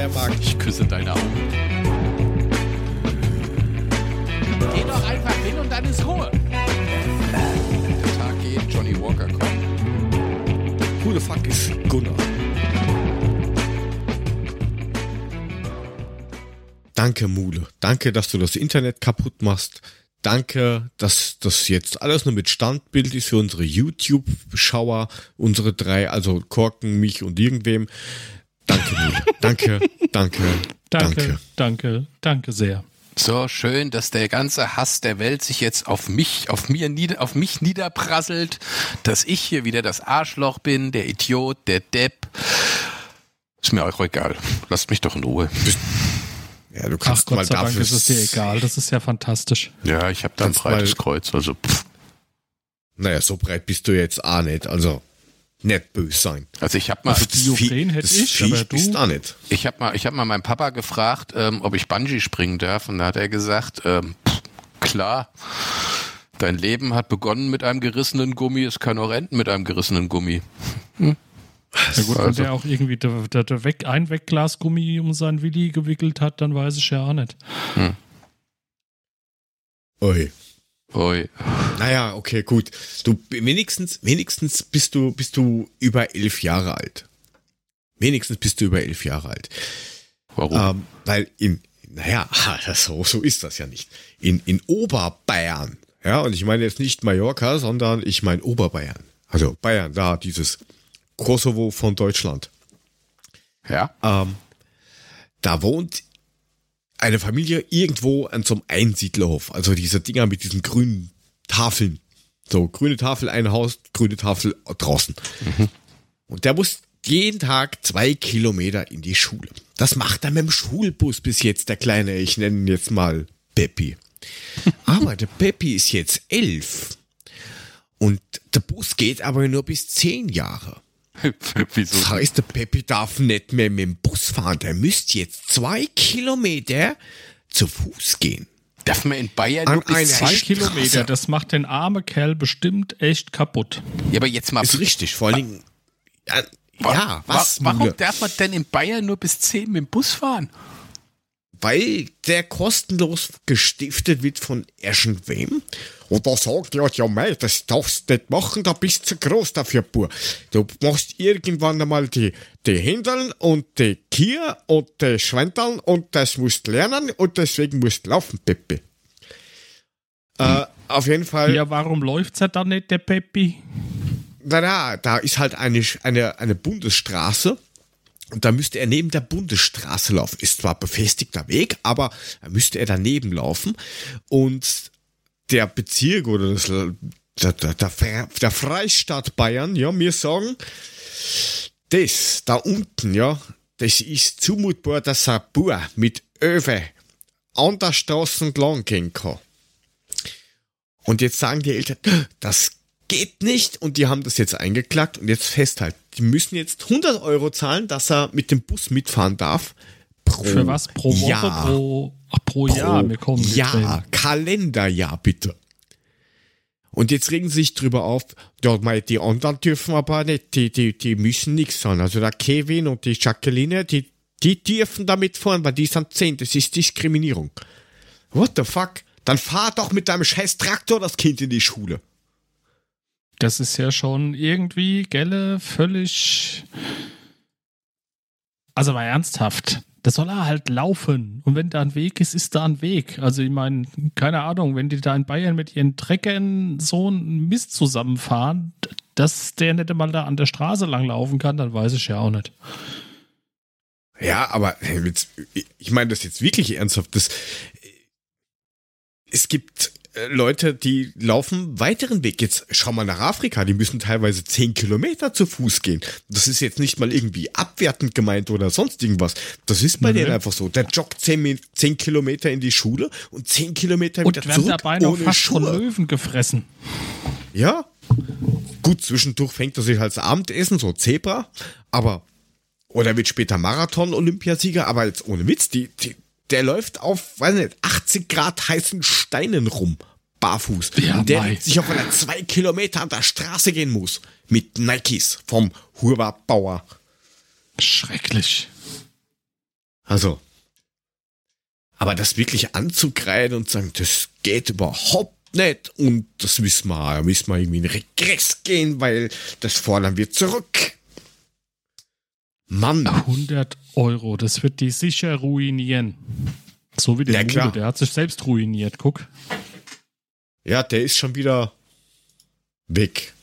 Steiermark. Ich küsse deine Augen. Geh doch einfach hin und dann ist Ruhe. Der Tag geht, Johnny Walker kommt. Who the fuck is Gunnar? Danke, Mule. Danke, dass du das Internet kaputt machst. Danke, dass das jetzt alles nur mit Standbild ist für unsere YouTube-Schauer, unsere drei, also Korken, mich und irgendwem. Danke, Mule. danke, danke, Danke, danke. danke, danke sehr. So schön, dass der ganze Hass der Welt sich jetzt auf mich, auf mir nieder, auf mich niederprasselt, dass ich hier wieder das Arschloch bin, der Idiot, der Depp. Ist mir auch egal. Lasst mich doch in Ruhe. Ja, du Ach kannst mal Gott sei Dank dafür. ist es dir egal. Das ist ja fantastisch. Ja, ich habe da ein breites mal- Kreuz, also pff. Naja, so breit bist du jetzt auch nicht. Also, nicht böse sein. Also ich habe mal, Also das Vieh- hätte das ich, Viech aber du- bist auch nicht. ich habe mal, ich habe mal meinen Papa gefragt, ähm, ob ich Bungee springen darf, und da hat er gesagt, ähm, pff, klar. Dein Leben hat begonnen mit einem gerissenen Gummi, es kann auch enden mit einem gerissenen Gummi. Ja gut, wenn Also- der auch irgendwie der, der, der weg, ein Wegglasgummi um seinen Willi gewickelt hat, dann weiß ich ja auch nicht. Ui. Ui. Naja, okay, gut. Du wenigstens, wenigstens bist du, bist du über elf Jahre alt. Wenigstens bist du über elf Jahre alt. Warum? Ähm, weil in, naja, so, so ist das ja nicht. In, in Oberbayern, ja, und ich meine jetzt nicht Mallorca, sondern ich meine Oberbayern. Also Bayern, da dieses Kosovo von Deutschland. Ja? Ähm, da wohnt eine Familie irgendwo an so einem Einsiedlerhof. Also diese Dinger mit diesen grünen Tafeln. So, grüne Tafel, ein Haus, grüne Tafel draußen. Und der muss jeden Tag zwei Kilometer in die Schule. Das macht er mit dem Schulbus bis jetzt, der Kleine. Ich nenne ihn jetzt mal Peppi. Aber der Peppi ist jetzt elf. Und der Bus geht aber nur bis zehn Jahre. Wieso? Das heißt, der Peppi darf nicht mehr mit dem Bus fahren. Der müsste jetzt zwei Kilometer zu Fuß gehen. Darf man in Bayern An nur bis zwei Straße. Kilometer, das macht den armen Kerl bestimmt echt kaputt. Ja, aber jetzt mal. Ist richtig, vor allen Dingen. Ja, wa- ja was? wa- warum darf man denn in Bayern nur bis 10 mit dem Bus fahren? Weil der kostenlos gestiftet wird von irgendwem. Und da sagt er, ja, mei, das darfst du nicht machen, da bist du zu groß dafür, Bur. Du machst irgendwann einmal die, die Händeln und die Kier und die Schwenteln und das musst du lernen und deswegen musst du laufen, Peppi. Äh, auf jeden Fall. Ja, warum läuft's ja dann nicht, der Peppi? Na, na, da ist halt eine, eine, eine Bundesstraße. Und da müsste er neben der Bundesstraße laufen. Ist zwar befestigter Weg, aber da müsste er daneben laufen. Und der Bezirk oder das, der, der, der, der Freistaat Bayern, ja, mir sagen, das da unten, ja, das ist zumutbar, dass ein Bauer mit Öwe an der Straße entlang gehen kann. Und jetzt sagen die Eltern, das geht nicht und die haben das jetzt eingeklagt und jetzt festhalten. Die müssen jetzt 100 Euro zahlen, dass er mit dem Bus mitfahren darf. Pro Für was? Pro Woche? Jahr. Pro, ach, pro, Jahr? Wir kommen Jahr. Kalenderjahr bitte. Und jetzt regen sie sich drüber auf, ja, die anderen dürfen aber nicht, die, die, die müssen nichts sein. Also der Kevin und die Jacqueline, die, die dürfen damit fahren, weil die sind 10, das ist Diskriminierung. What the fuck? Dann fahr doch mit deinem scheiß Traktor das Kind in die Schule. Das ist ja schon irgendwie, gelle, völlig. Also mal ernsthaft. Das soll er halt laufen. Und wenn da ein Weg ist, ist da ein Weg. Also ich meine, keine Ahnung, wenn die da in Bayern mit ihren Treckern so einen Mist zusammenfahren, dass der nicht einmal da an der Straße lang laufen kann, dann weiß ich ja auch nicht. Ja, aber ich meine das jetzt wirklich ernsthaft. Das, es gibt Leute, die laufen weiteren Weg. Jetzt schau mal nach Afrika, die müssen teilweise 10 Kilometer zu Fuß gehen. Das ist jetzt nicht mal irgendwie abwertend gemeint oder sonst irgendwas. Das ist bei Nö. denen einfach so. Der joggt 10, Mi- 10 Kilometer in die Schule und 10 Kilometer Und wieder werden zurück dabei noch fast von Schuhe. Löwen gefressen. Ja. Gut, zwischendurch fängt er sich als Abendessen, so Zebra, aber, oder wird später Marathon-Olympiasieger, aber jetzt ohne Witz, die, die, der läuft auf, weiß nicht, 80 Grad heißen Steinen rum, barfuß. Ja, und der mei. sich auf einer zwei Kilometer an der Straße gehen muss, mit Nikes vom Huber Bauer. Schrecklich. Also. Aber das wirklich anzukreiden und sagen, das geht überhaupt nicht und das müssen wir, müssen wir irgendwie in Regress gehen, weil das fordern wir zurück. Mann. 100 Euro, das wird die sicher ruinieren. So wie der Ja, klar. der hat sich selbst ruiniert, guck. Ja, der ist schon wieder weg.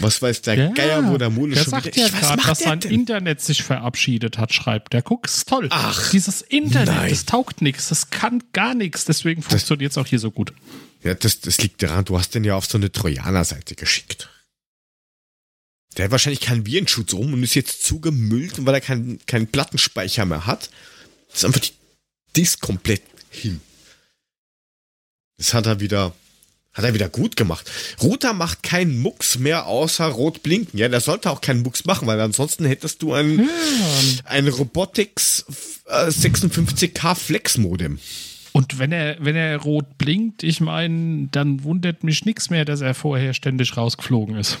Was weiß der Ja, Geier, wo der Mule der schon sagt wieder ja gerade, dass sein denn? Internet sich verabschiedet hat, schreibt der. Guck, ist toll. Ach, Dieses Internet, nein. das taugt nichts, das kann gar nichts, deswegen funktioniert es auch hier so gut. Ja, das, das liegt daran, du hast den ja auf so eine Trojaner-Seite geschickt. Der hat wahrscheinlich keinen Virenschutz um und ist jetzt zugemüllt, und weil er keinen keinen Plattenspeicher mehr hat. Ist einfach die Disk komplett hin. Das hat er wieder, hat er wieder gut gemacht. Router macht keinen Mucks mehr außer rot blinken. Ja, der sollte auch keinen Mucks machen, weil ansonsten hättest du ein, ein Robotics äh, 56K Flex Modem. Und wenn er, wenn er rot blinkt, ich meine, dann wundert mich nichts mehr, dass er vorher ständig rausgeflogen ist.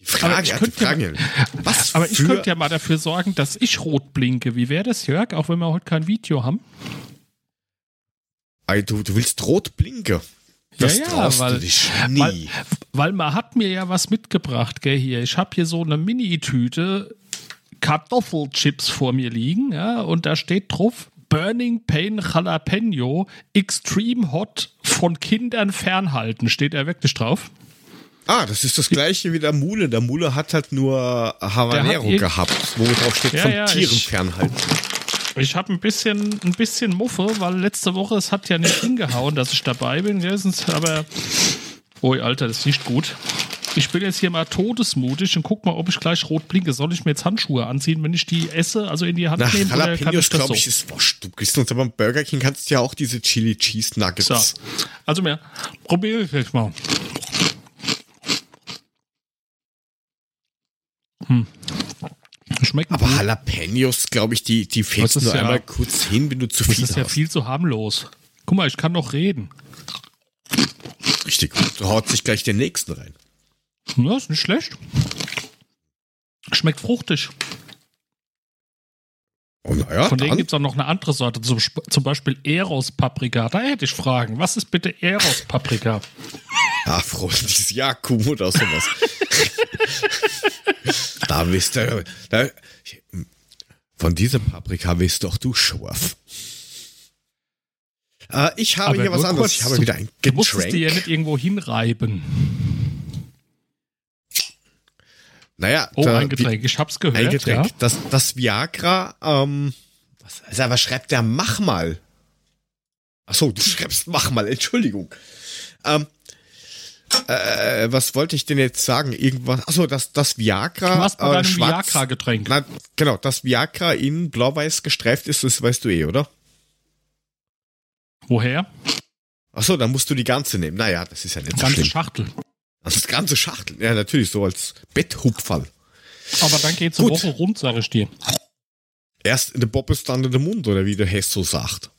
Die Frage, ich ja, die könnte ja- Frage, was Aber ich könnte ja mal dafür sorgen, dass ich rot blinke. Wie wäre das, Jörg? Auch wenn wir heute kein Video haben. Ey, du, du willst rot blinken. Das Ja, ja, traust weil- du dich nie. Weil, weil man hat mir ja was mitgebracht, gell, hier. Ich habe hier so eine Mini-Tüte Kartoffelchips vor mir liegen, ja, und da steht drauf Burning Pain Jalapeno Extreme Hot von Kindern fernhalten. Steht er wirklich drauf? Ah, das ist das gleiche wie der Mule. Der Mule hat halt nur Habanero irg- gehabt, wo drauf steht, Ja, von ja, Tieren ich- fernhalten. Ich habe ein bisschen, ein bisschen Muffe, weil letzte Woche es hat ja nicht hingehauen, dass ich dabei bin. Ja, aber, oh Alter, das ist nicht gut. Ich bin jetzt hier mal todesmutig und guck mal, ob ich gleich rot blinke. Soll ich mir jetzt Handschuhe anziehen, wenn ich die esse, also in die Hand Nach nehmen? Oder kann Jalapenos, ich das glaube so? ich, ist wurscht. Du kriegst uns aber beim Burger King kannst du ja auch diese Chili Cheese Nuggets. So. Also mehr. Probiere ich jetzt mal. Hm. Schmeckt Aber gut. Jalapenos, glaube ich, die, die ist nur ja- einmal kurz hin, wenn du zu Das viel ist ja hast. viel zu harmlos. Guck mal, ich kann noch reden. Richtig gut. Du haut sich gleich den nächsten rein. Ja, ist nicht schlecht. Schmeckt fruchtig. Oh, naja, Von denen gibt es auch noch eine andere Sorte, zum, zum Beispiel Eros-Paprika. Da hätte ich Fragen. Was ist bitte Eros-Paprika? Ah, freundliches Jakum oder sowas. da bist du. Da, von dieser Paprika bist doch du scharf. Äh, ich habe hier nur was anderes. Ich habe wieder ein Du musstest die ja Getränk. nicht irgendwo hinreiben. Naja, Oh, da- ein Getränk. Ich hab's gehört. Ein Getränk. Ja. Das, das Viagra, ähm, was, also, was schreibt der? Mach mal. Ach so, du schreibst mach mal, Entschuldigung. Ähm, äh, was wollte ich denn jetzt sagen? Irgendwas, achso, das, das Viagra. Du warst bei deinem Viagra-Getränk. Na, genau, das Viagra in blau-weiß gestreift ist, das weißt du eh, oder? Woher? Achso, dann musst du die ganze nehmen. Naja, das ist ja nicht so Ganze schlimm. Schachtel. Das ganze Schachtel. Ja, natürlich, so als Betthupferl. Aber dann geht's eine. Woche rund, sag ich dir. Erst in der Bobbes, dann in der Mund, oder wie der Hess so sagt.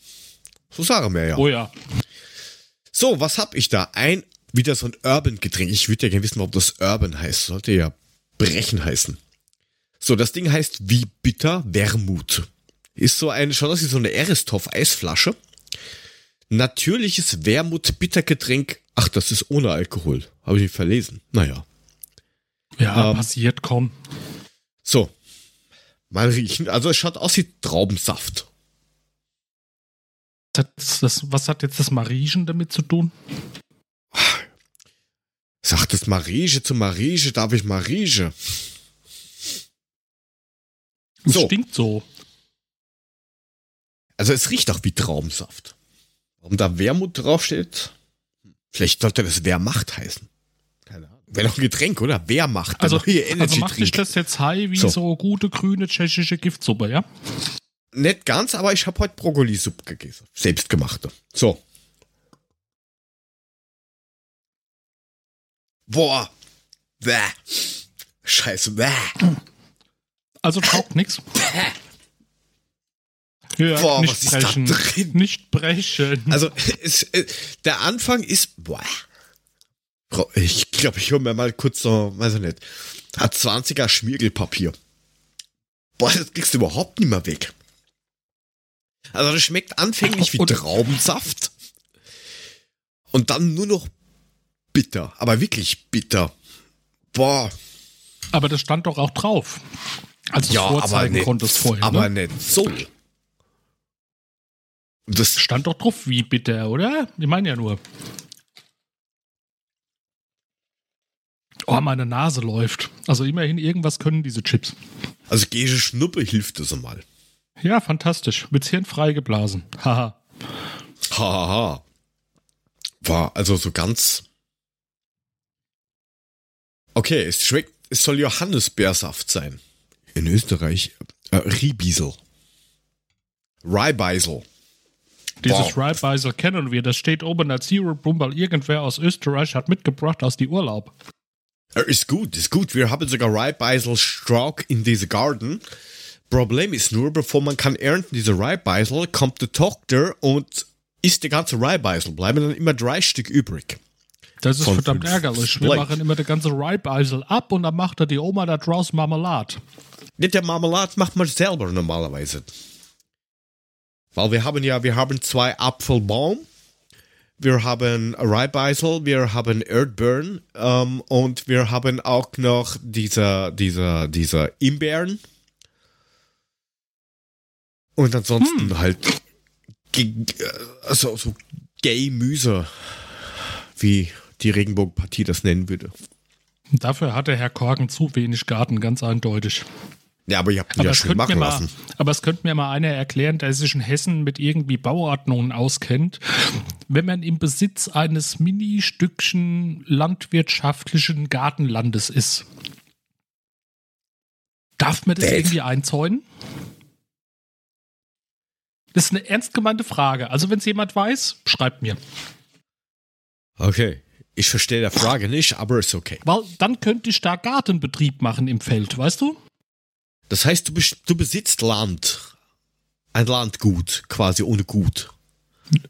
So sagen wir ja. Oh ja. So, was hab ich da? Ein, wieder so ein Urban-Getränk. Ich würde ja gerne wissen, warum das Urban heißt. Sollte ja Brechen heißen. So, das Ding heißt wie bitter Wermut. Ist so ein, schon aus wie so eine Eristoff-Eisflasche. Natürliches Wermut-Bittergetränk. Ach, das ist ohne Alkohol. Habe ich verlesen. Naja. Ja, Ähm. passiert, komm. So. Mal riechen. Also es schaut aus wie Traubensaft. Hat, das, was hat jetzt das Mariechen damit zu tun? Sagt es Marige zu Marige, darf ich Marige? Es So. stinkt so. Also es riecht auch wie Traubensaft. Warum da Wermut draufsteht? Vielleicht sollte das Wehrmacht heißen. Keine Ahnung. Wäre doch ein Getränk, oder? Wehrmacht. der Also, also macht Drink. das jetzt high wie So. so. gute grüne tschechische Giftsuppe, ja? Nicht ganz, aber ich habe heute Brokkolisuppe gegessen. Selbstgemachte. So. Boah. Bäh. Scheiße. Bäh. Also taugt nix. Ja, Boah, nicht was ist da brechen. drin? Nicht brechen. Also, es, äh, der Anfang ist, boah. Ich glaube, ich hole mir mal kurz so, weiß ich nicht, hat 20er Schmiergelpapier. Boah, das kriegst du überhaupt nicht mehr weg. Also das schmeckt anfänglich wie Traubensaft und dann nur noch bitter, aber wirklich bitter. Boah, Aber das stand doch auch drauf. Als es ja, aber vorzeigen nicht, konntest vorher. aber ne? nicht so. Das Stand doch drauf, wie bitter, oder? Ich meine ja nur. Oh, meine Nase läuft. Also immerhin irgendwas können diese Chips. Also Gesche Schnuppe hilft das einmal. Ja, fantastisch. Mit Hirn frei geblasen. Haha. Hahaha. War also so ganz. Okay, es schmeckt, es soll Johannisbeersaft sein. In Österreich äh, Riebiesel. Ryebeisel. Dieses Wow. Ryebeisel kennen wir. Das steht oben als Zero weil irgendwer aus Österreich hat mitgebracht aus die Urlaub. Er ist gut, ist gut. Wir haben sogar Ryebeisel Strauch in diese Garten. Problem ist nur, bevor man kann ernten, diese Ryebeisel, kommt der Tochter und isst die ganze Ryebeisel. Bleiben dann immer drei Stück übrig. Das ist verdammt ärgerlich. Wir machen immer die ganze Ryebeisel ab und dann macht er die Oma da draus Marmelade. Nicht der Marmelade macht man selber normalerweise. Weil wir haben ja, wir haben zwei Apfelbaum, wir haben Ryebeisel, wir haben Erdbeeren ähm, und wir haben auch noch diese, diese, diese Imbeeren. Und ansonsten halt ge- äh, also so Gay-Müse, wie die Regenbogenpartie das nennen würde. Dafür hatte Herr Korken zu wenig Garten, ganz eindeutig. Ja, aber ihr habt ihn ja schön machen mal, lassen. aber es könnte mir mal einer erklären, der sich in Hessen mit irgendwie Bauordnungen auskennt. Wenn man im Besitz eines Mini-Stückchen landwirtschaftlichen Gartenlandes ist, darf man das Dad. irgendwie einzäunen? Das ist eine ernst gemeinte Frage. Also, wenn es jemand weiß, schreibt mir. Okay. Ich verstehe der Frage nicht, aber ist okay. Weil dann könnte ich da Gartenbetrieb machen im Feld, weißt du? Das heißt, du, du besitzt Land. Ein Landgut, quasi ohne Gut.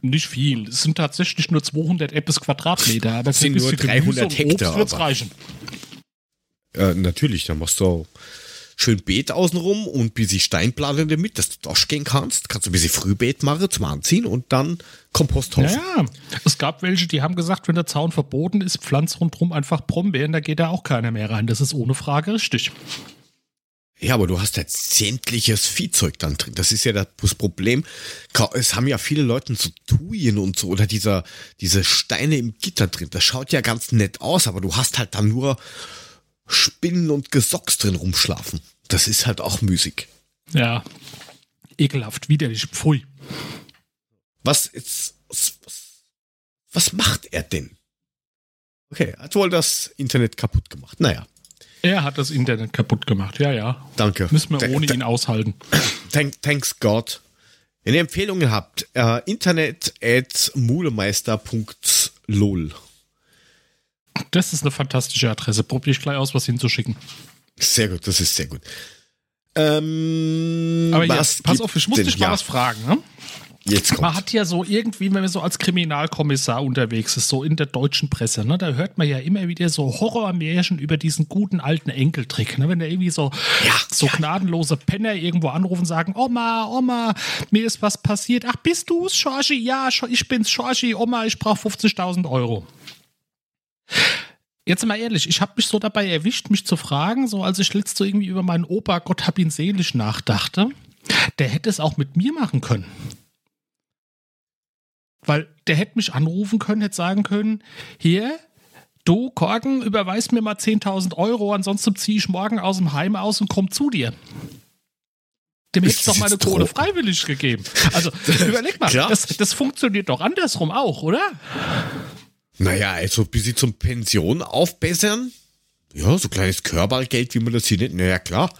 Nicht viel. Es sind tatsächlich nur 200 Eppes Quadratmeter, aber Das sind nur bisschen 300 Gemüse und Hektar, Obst aber- reichen. Äh, natürlich, dann machst du schön Beet außenrum und ein bisschen Steinplatte damit, dass du durchgehen kannst. Kannst du ein bisschen Frühbeet machen zum Anziehen und dann Komposthaufen. Ja, es gab welche, die haben gesagt, wenn der Zaun verboten ist, pflanzt rundherum einfach Brombeeren, da geht da auch keiner mehr rein. Das ist ohne Frage richtig. Ja, aber du hast ja sämtliches Viehzeug dann drin. Das ist ja das Problem. Es haben ja viele Leute so Tuyen und so oder dieser, diese Steine im Gitter drin. Das schaut ja ganz nett aus, aber du hast halt dann nur Spinnen und Gesocks drin rumschlafen. Das ist halt auch müßig. Ja, ekelhaft, widerlich, pfui. Was ist, was, was, macht er denn? Okay, er hat wohl das Internet kaputt gemacht. Naja, Er hat das Internet kaputt gemacht, ja, ja. danke. Müssen wir Th- ohne th- ihn aushalten. Thank, thanks God. Wenn ihr Empfehlungen habt, äh, internet at mulemeister.lol. Das ist eine fantastische Adresse. Probiere ich gleich aus, was hinzuschicken. Sehr gut, das ist sehr gut. Ähm, Aber jetzt, pass auf, ich muss dich mal ja, was fragen. Ne? Jetzt Man kommt. hat ja so irgendwie, wenn man so als Kriminalkommissar unterwegs ist, so in der deutschen Presse, ne, da hört man ja immer wieder so Horrormärchen über diesen guten alten Enkeltrick. Ne? Wenn da irgendwie so, Ja, so ja. gnadenlose Penner irgendwo anrufen und sagen, Oma, Oma, mir ist was passiert. Ach, bist du's, Schorchi? Ja, ich bin's, Schorchi. Oma, ich brauche 50.000 Euro. Jetzt mal ehrlich, ich habe mich so dabei erwischt, mich zu fragen, so als ich letzte irgendwie über meinen Opa, Gott hab ihn selig, nachdachte, der hätte es auch mit mir machen können. Weil der hätte mich anrufen können, hätte sagen können, hier, du Korken, überweis mir mal 10.000 Euro, ansonsten ziehe ich morgen aus dem Heim aus und komm zu dir. Dem hätte ich Ist doch meine Kohle Drogen? freiwillig gegeben. Also überleg mal, das, das funktioniert doch andersrum auch, oder? Naja, also bis sie zum Pension aufbessern. Ja, so kleines Körpergeld, wie man das hier nennt. Naja, klar.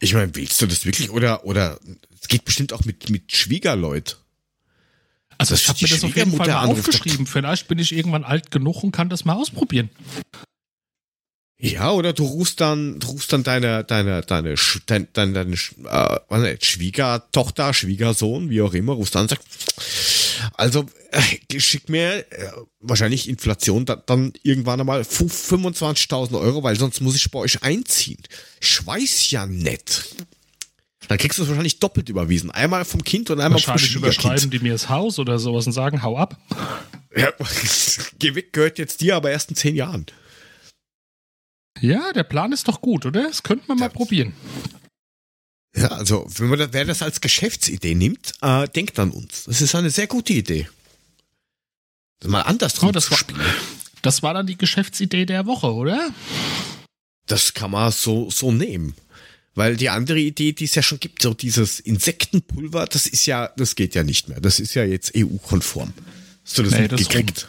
Ich meine, willst du das wirklich? Oder, oder, es geht bestimmt auch mit, mit Schwiegerleut. Also ich habe mir das auf jeden Fall mal aufgeschrieben. Vielleicht bin ich irgendwann alt genug und kann das mal ausprobieren. Ja, oder du rufst dann, du rufst dann deine, deine, deine, deine, deine, deine äh, Schwiegertochter, Schwiegersohn, wie auch immer, rufst dann und sagst, also, äh, schick mir, äh, wahrscheinlich Inflation, da, dann irgendwann einmal fünf- 25.000 Euro, weil sonst muss ich bei euch einziehen. Ich weiß ja nicht. Dann kriegst du es wahrscheinlich doppelt überwiesen. Einmal vom Kind und einmal vom Wahrscheinlich überschreiben die mir das Haus oder sowas und sagen, hau ab. Ja, geh weg gehört jetzt dir, aber erst in zehn Jahren. Ja, der Plan ist doch gut, oder? Das könnten wir mal Ja. probieren. Ja, also, wenn man das, wer das als Geschäftsidee nimmt, äh, denkt an uns. Das ist eine sehr gute Idee. Das mal andersrum Oh, das zu war- spielen. Das war dann die Geschäftsidee der Woche, oder? Das kann man so, so nehmen. Weil die andere Idee, die es ja schon gibt, so dieses Insektenpulver, das ist ja, das geht ja nicht mehr. Das ist ja jetzt EU-konform. Hast du das Nee, das ist mitgekriegt?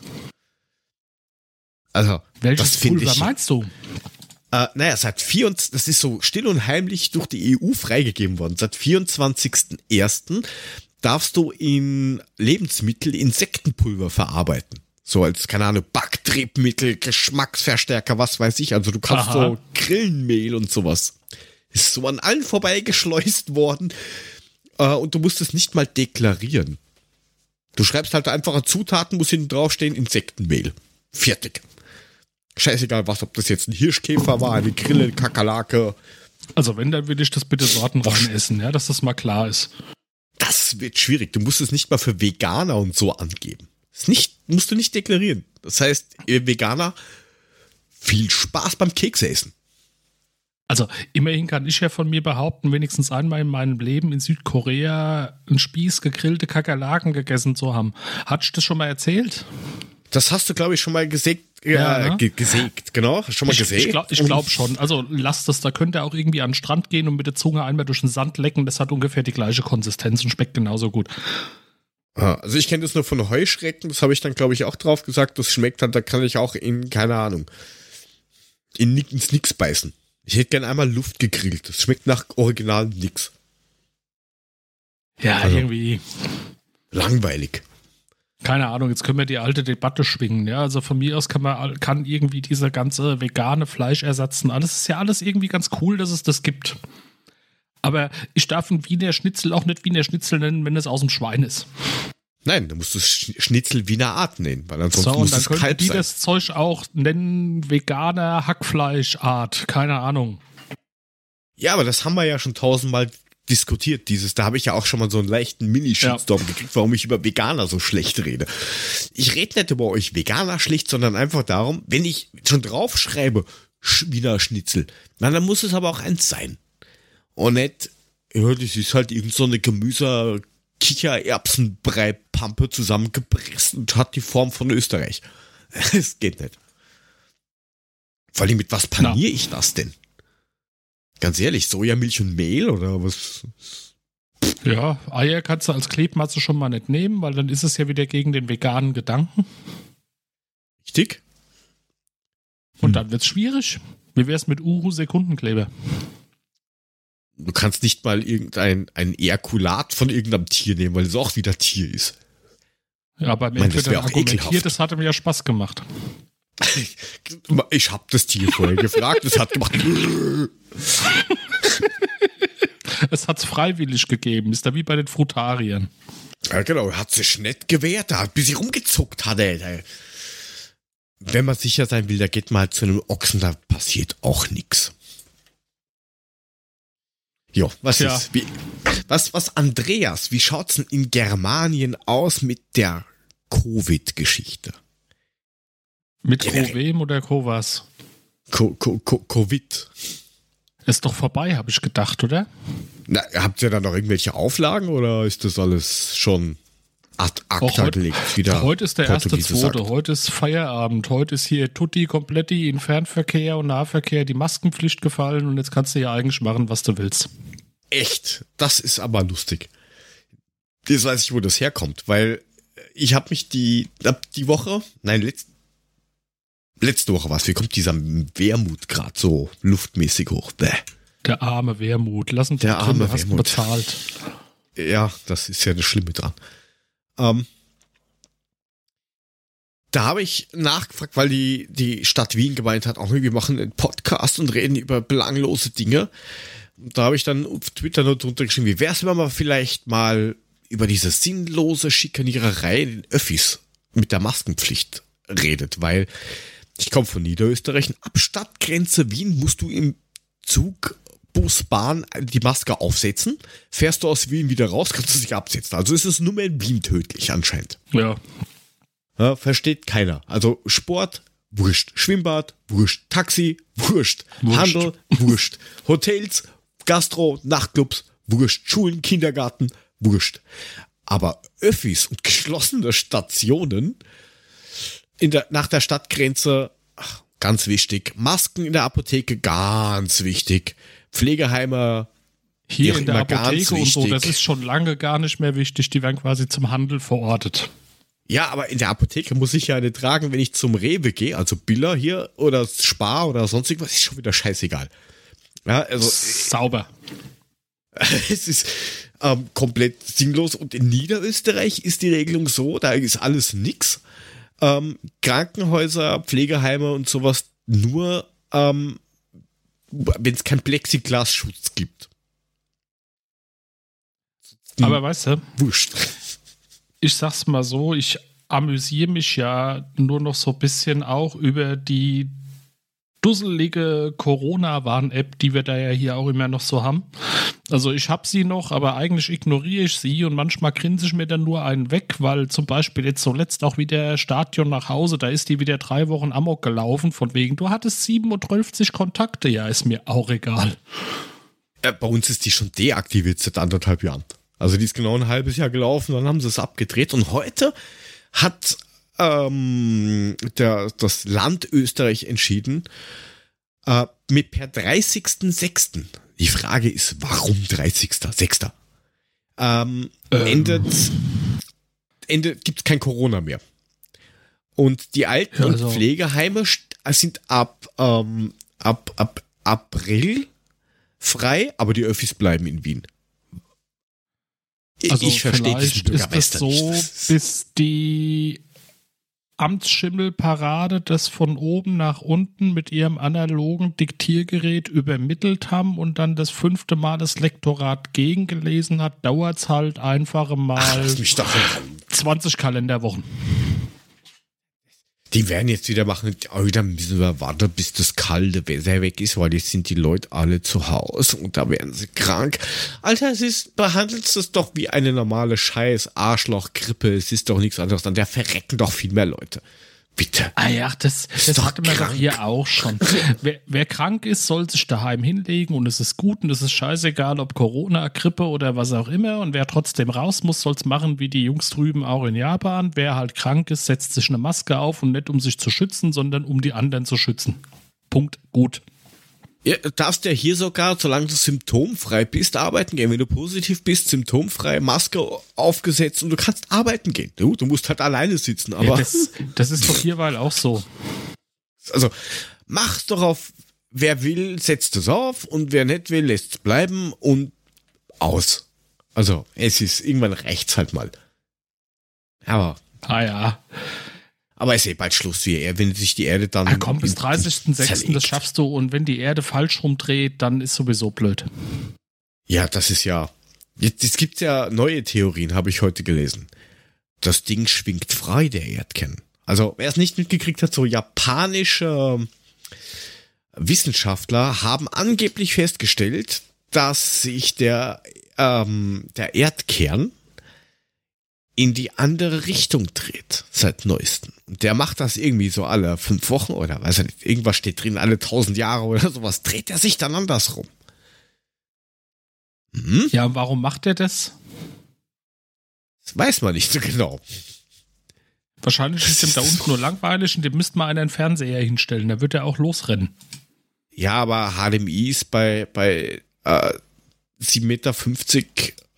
Also, Welches das Pulver ich. meinst du? Äh, naja, seit 24, das ist so still und heimlich durch die EU freigegeben worden. Seit 24.01. darfst du in Lebensmittel Insektenpulver verarbeiten. So als, keine Ahnung, Backtriebmittel, Geschmacksverstärker, was weiß ich. Also du kannst Aha. so Grillenmehl und sowas. Ist so an allen vorbeigeschleust worden. Äh, und du musst es nicht mal deklarieren. Du schreibst halt einfach Zutaten, muss hinten draufstehen, Insektenmehl. Fertig. Scheißegal was, ob das jetzt ein Hirschkäfer war, eine Grille, eine Kakerlake. Also wenn, dann würde ich das bitte sortenrein essen, ja, dass das mal klar ist. Das wird schwierig. Du musst es nicht mal für Veganer und so angeben. Das nicht, musst du nicht deklarieren. Das heißt, ihr Veganer, viel Spaß beim Kekse essen. Also immerhin kann ich ja von mir behaupten, wenigstens einmal in meinem Leben in Südkorea einen Spieß gegrillte Kakerlaken gegessen zu haben. Hat ich das schon mal erzählt? Das hast du, glaube ich, schon mal gesägt. Ja, Ja, ne? ge gesägt, genau. Schon mal Ich, gesägt. ich glaube glaub schon. Also lasst das, da könnt ihr auch irgendwie an den Strand gehen und mit der Zunge einmal durch den Sand lecken. Das hat ungefähr die gleiche Konsistenz und schmeckt genauso gut. Ah, Also ich kenne das nur von Heuschrecken, das habe ich dann, glaube ich, auch drauf gesagt. Das schmeckt dann, da kann ich auch in, keine Ahnung, in ins Nix beißen. Ich hätte gern einmal Luft gegrillt. Das schmeckt nach original nix. Ja, Also- irgendwie. Langweilig. Keine Ahnung, jetzt können wir die alte Debatte schwingen. Ja, also von mir aus kann man kann irgendwie dieser ganze vegane Fleischersatz und alles ist ja alles irgendwie ganz cool, dass es das gibt. Aber ich darf ein Wiener Schnitzel auch nicht Wiener Schnitzel nennen, wenn es aus dem Schwein ist. Nein, du musst das Sch- Schnitzel Wiener Art nennen, weil ansonsten So, muss dann es können kalt die sein. das Zeug auch nennen veganer Hackfleischart. Keine Ahnung. Ja, aber das haben wir ja schon tausendmal diskutiert, dieses, da habe ich ja auch schon mal so einen leichten Mini-Shitstorm gekriegt, warum ich über Veganer so schlecht rede. Ich rede nicht über euch Veganer schlecht, sondern einfach darum, wenn ich schon draufschreibe, Sch- Wiener Schnitzel, na, dann muss es aber auch eins sein. Und nicht, ja, das ist halt irgend so eine Gemüse, Kichererbsenbrei-Pampe zusammengepresst und hat die Form von Österreich. Es geht nicht. Vor allem, mit was paniere ich das denn? Ganz ehrlich, Sojamilch und Mehl oder was? Ja, Eier kannst du als Klebmasse schon mal nicht nehmen, weil dann ist es ja wieder gegen den veganen Gedanken. Richtig? Und Hm. dann wird's schwierig. Wie wär's mit Uhu-Sekundenkleber? Du kannst nicht mal irgendein ein Ejakulat von irgendeinem Tier nehmen, weil es auch wieder Tier ist. Ja, Ich meine, das Entweder argumentiert, das hat mir ja Spaß gemacht. Ich habe das Tier vorher gefragt, es hat gemacht. Es hat's freiwillig gegeben, ist da wie bei den Frutariern. Ja, genau, hat sich nicht gewehrt, da hat bis sie rumgezuckt hat, ey. Wenn man sicher sein will, da geht man halt zu einem Ochsen, da passiert auch nix. Jo, was Tja. ist? Wie, was, was, Andreas, wie schaut's denn in Germanien aus mit der Covid-Geschichte? Mit Generell. Covem oder Covas? Co Co Co Covid. Ist doch vorbei, habe ich gedacht, oder? Na, habt ihr da noch irgendwelche Auflagen oder ist das alles schon ad acta heute- gelegt? Wieder Heute ist der erste zweite, heute ist Feierabend, heute ist hier Tutti kompletti in Fernverkehr und Nahverkehr die Maskenpflicht gefallen und jetzt kannst du ja eigentlich machen, was du willst. Echt, das ist aber lustig. Jetzt weiß ich, wo das herkommt, weil ich habe mich die, die Woche, nein, letzt, letzte Woche was, wie kommt dieser Wermut gerade so luftmäßig hoch? Bäh. Der arme Wermut, lass uns Der drin, arme hast Wermut. bezahlt. Ja, das ist ja das Schlimme dran. Ähm, da habe ich nachgefragt, weil die, die Stadt Wien gemeint hat, auch wir machen einen Podcast und reden über belanglose Dinge. Und da habe ich dann auf Twitter nur drunter geschrieben, wie wär's, wenn man vielleicht mal über diese sinnlose Schikaniererei in den Öffis mit der Maskenpflicht redet, weil ich komme von Niederösterreich, ab Stadtgrenze Wien musst du im Zug, Bus, Bahn die Maske aufsetzen. Fährst du aus Wien wieder raus, kannst du dich absetzen. Also ist es nur mehr in Wien tödlich anscheinend. Ja. Ja, versteht keiner. Also Sport, wurscht. Schwimmbad, wurscht. Taxi, wurscht. Wurscht. Handel, wurscht. Hotels, Gastro, Nachtclubs, wurscht. Schulen, Kindergarten, wurscht. Aber Öffis und geschlossene Stationen der, nach der Stadtgrenze, ach, ganz wichtig. Masken in der Apotheke, ganz wichtig. Pflegeheime, Hier in der Apotheke und so, das ist schon lange gar nicht mehr wichtig. Die werden quasi zum Handel verortet. Ja, aber in der Apotheke muss ich ja eine tragen, wenn ich zum Rewe gehe, also Biller hier oder Spar oder sonst irgendwas, ist schon wieder scheißegal. Ja, also Sauber. es ist ähm, komplett sinnlos und in Niederösterreich ist die Regelung so, da ist alles nix. Ähm, Krankenhäuser, Pflegeheime und sowas nur, ähm, wenn es keinen Plexiglasschutz gibt. Aber weißt du, Wurscht. ich sag's mal so, ich amüsiere mich ja nur noch so ein bisschen auch über die dusselige Corona-Warn-App, die wir da ja hier auch immer noch so haben. Also ich habe sie noch, aber eigentlich ignoriere ich sie und manchmal grinse ich mir dann nur einen weg, weil zum Beispiel jetzt zuletzt auch wieder Stadion nach Hause, da ist die wieder drei Wochen Amok gelaufen, von wegen, du hattest 37 Kontakte, ja, ist mir auch egal. Äh, bei uns ist die schon deaktiviert seit anderthalb Jahren. Also die ist genau ein halbes Jahr gelaufen, dann haben sie es abgedreht und heute hat ähm, der, das Land Österreich entschieden, äh, mit per 30.06. Die Frage ist, warum 30.06.? Ähm, endet, endet gibt es kein Corona mehr. Und die Alten- Ja, also- und Pflegeheime sind ab, ähm, ab, ab April frei, aber die Öffis bleiben in Wien. Ich- Also ich verstehe diesen vielleicht ist das so, nicht. bis die Amtsschimmelparade das von oben nach unten mit ihrem analogen Diktiergerät übermittelt haben und dann das fünfte Mal das Lektorat gegengelesen hat, dauert es halt einfach Ach, mal Ruhe. 20 Kalenderwochen. Die werden jetzt wieder machen, oh, da müssen wir warten, bis das kalte Wetter weg ist, weil jetzt sind die Leute alle zu Hause und da werden sie krank. Alter, es ist, behandelt es doch wie eine normale Scheiß Arschloch-Grippe. Es ist doch nichts anderes. Dann der verrecken doch viel mehr Leute. Bitte. Ah ja, das, das doch hatte man doch hier auch schon. wer, wer krank ist, soll sich daheim hinlegen und es ist gut und es ist scheißegal, ob Corona, Grippe oder was auch immer. Und wer trotzdem raus muss, soll es machen wie die Jungs drüben auch in Japan. Wer halt krank ist, setzt sich eine Maske auf und nicht um sich zu schützen, sondern um die anderen zu schützen. Punkt. Gut. Ja, du darfst ja hier sogar, solange du symptomfrei bist, arbeiten gehen. Wenn du positiv bist, symptomfrei, Maske aufgesetzt und du kannst arbeiten gehen. Du, du musst halt alleine sitzen, aber Ja, das, das ist doch hierweil auch so. also mach's doch auf, wer will, setzt es auf und wer nicht will, lässt es bleiben und aus. Also, es ist, irgendwann rechts halt mal. Aber, Ah ja. Aber es ist eh bald Schluss wie wenn sich die Erde dann. Ah, komm, bis in- 30.06. zerlegt. das schaffst du. Und wenn die Erde falsch rumdreht, dann ist sowieso blöd. Ja, das ist ja. Jetzt, es gibt ja neue Theorien, habe ich heute gelesen. Das Ding schwingt frei, der Erdkern. Also, wer es nicht mitgekriegt hat, so japanische Wissenschaftler haben angeblich festgestellt, dass sich der, ähm, der Erdkern in die andere Richtung dreht, seit neuestem. Und der macht das irgendwie so alle fünf Wochen oder weiß ich nicht, irgendwas steht drin, alle tausend Jahre oder sowas, dreht er sich dann andersrum. Hm? Ja, warum macht er das? Das weiß man nicht so genau. Wahrscheinlich ist ihm da unten nur langweilig und dem müsste mal einer einen Fernseher hinstellen. Da wird er auch losrennen. Ja, aber HDMI ist bei, bei äh, 7,50 Meter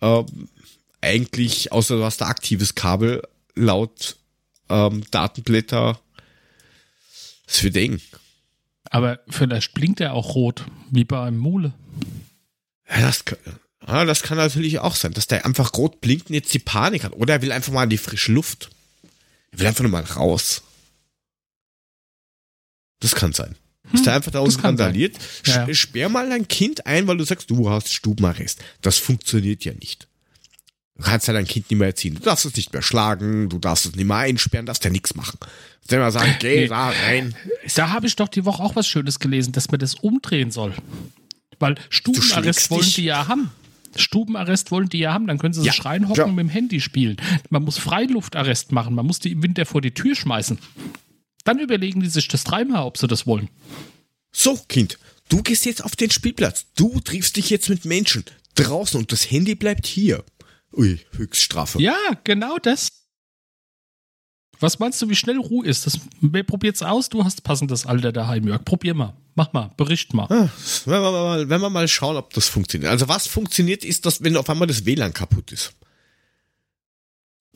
ähm, eigentlich, außer du hast ein aktives Kabel, laut ähm, Datenblätter, das wird eng. Aber vielleicht blinkt er auch rot, wie bei einem Mule. Ja, das, kann- ja, das kann natürlich auch sein, dass der einfach rot blinkt und jetzt die Panik hat. Oder er will einfach mal in die frische Luft. Er will einfach nur mal raus. Das kann sein. Dass der einfach da Hm, unten randaliert. Ja. Sch- Sperr mal dein Kind ein, weil du sagst, du hast Stubenarrest. Das funktioniert ja nicht. Du kannst ja dein Kind nicht mehr erziehen. Du darfst es nicht mehr schlagen, du darfst es nicht mehr einsperren, darfst ja nichts machen. Darfst immer sagen, geh Nee. da rein. Da habe ich doch die Woche auch was Schönes gelesen, dass man das umdrehen soll. Weil Stubenarrest wollen dich. die ja haben. Stubenarrest wollen die ja haben, dann können sie Ja, sich reinhocken ja. und mit dem Handy spielen. Man muss Freiluftarrest machen, man muss die im Winter vor die Tür schmeißen. Dann überlegen die sich das dreimal, ob sie das wollen. So, Kind, du gehst jetzt auf den Spielplatz. Du triffst dich jetzt mit Menschen draußen und das Handy bleibt hier. Ui, Höchststrafe. Ja, genau das. Was meinst du, wie schnell Ruhe ist? Das, wer probiert's aus? Du hast passendes Alter daheim, Jörg. Probier mal. Mach mal. Bericht mal. Ah, Wenn wir, mal, wenn wir mal schauen, ob das funktioniert. Also was funktioniert, ist, dass wenn auf einmal das WLAN kaputt ist.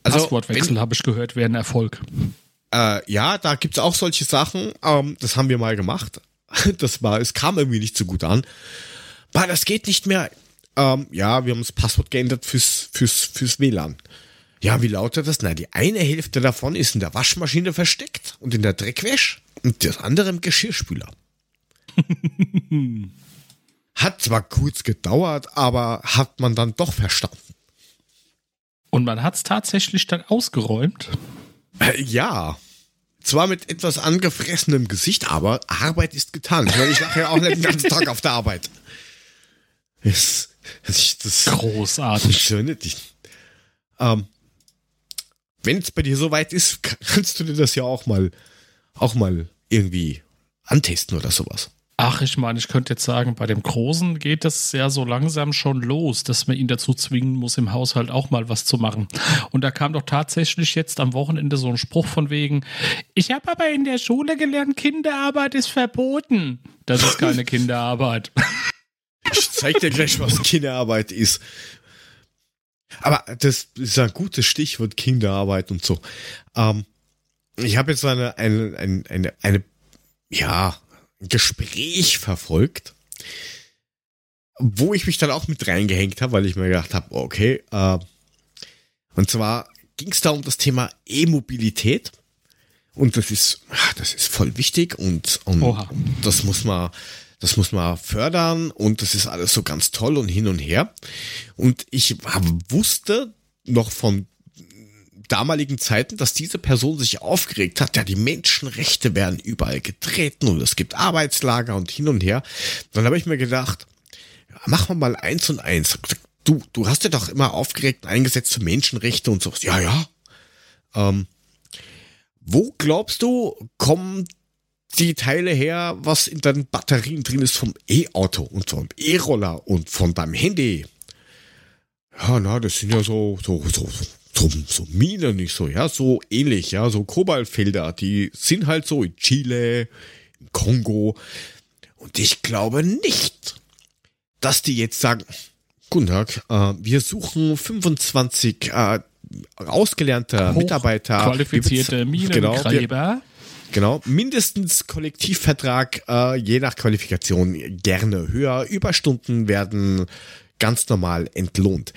Also, Passwortwechsel, habe ich gehört, wäre ein Erfolg. Äh, ja, da gibt's auch solche Sachen. Ähm, das haben wir mal gemacht. Das war, es kam irgendwie nicht so gut an. Bah, das geht nicht mehr. Ähm, ja, wir haben das Passwort geändert fürs, fürs, fürs WLAN. Ja, wie lautet das? Na, die eine Hälfte davon ist in der Waschmaschine versteckt und in der Dreckwäsch und das andere im Geschirrspüler. hat zwar kurz gedauert, aber hat man dann doch verstanden. Und man hat's tatsächlich dann ausgeräumt. Äh, ja. Zwar mit etwas angefressenem Gesicht, aber Arbeit ist getan. Ich meine, ich lache ja auch nicht den ganzen Tag auf der Arbeit. Das, das, das, Großartig. so nicht. Ähm, wenn es bei dir soweit ist, kannst du dir das ja auch mal, auch mal irgendwie antesten oder sowas. Ach, ich meine, ich könnte jetzt sagen, bei dem Großen geht das ja so langsam schon los, dass man ihn dazu zwingen muss, im Haushalt auch mal was zu machen. Und da kam doch tatsächlich jetzt am Wochenende so ein Spruch von wegen, ich habe aber in der Schule gelernt, Kinderarbeit ist verboten. Das ist keine Kinderarbeit. Zeig dir gleich, was Kinderarbeit ist. Aber das ist ein gutes Stichwort Kinderarbeit und so. Ähm, ich habe jetzt eine, eine, eine, eine, eine, ja, ein Gespräch verfolgt, wo ich mich dann auch mit reingehängt habe, weil ich mir gedacht habe, okay, äh, und zwar ging es da um das Thema E-Mobilität. Und das ist, ah, das ist voll wichtig und, und das muss man, das muss man fördern und das ist alles so ganz toll und hin und her. Und ich wusste noch von damaligen Zeiten, dass diese Person sich aufgeregt hat, ja, die Menschenrechte werden überall getreten und es gibt Arbeitslager und hin und her. Dann habe ich mir gedacht, machen wir mal eins und eins. Du, du hast ja doch immer aufgeregt eingesetzt für Menschenrechte und sowas. Ja, ja. Ähm, wo glaubst du, kommen die Teile her, was in deinen Batterien drin ist vom E-Auto und vom E-Roller und von deinem Handy? Ja, na, das sind ja so, so, so, so, so Minen, nicht so, ja, so ähnlich, ja, so Kobaltfelder, die sind halt so in Chile, im Kongo. Und ich glaube nicht, dass die jetzt sagen, guten Tag, äh, wir suchen 25 äh, ausgelernte Mitarbeiter. Qualifizierte bez- Minengräber. Genau, mindestens Kollektivvertrag, äh, je nach Qualifikation gerne höher. Überstunden werden ganz normal entlohnt.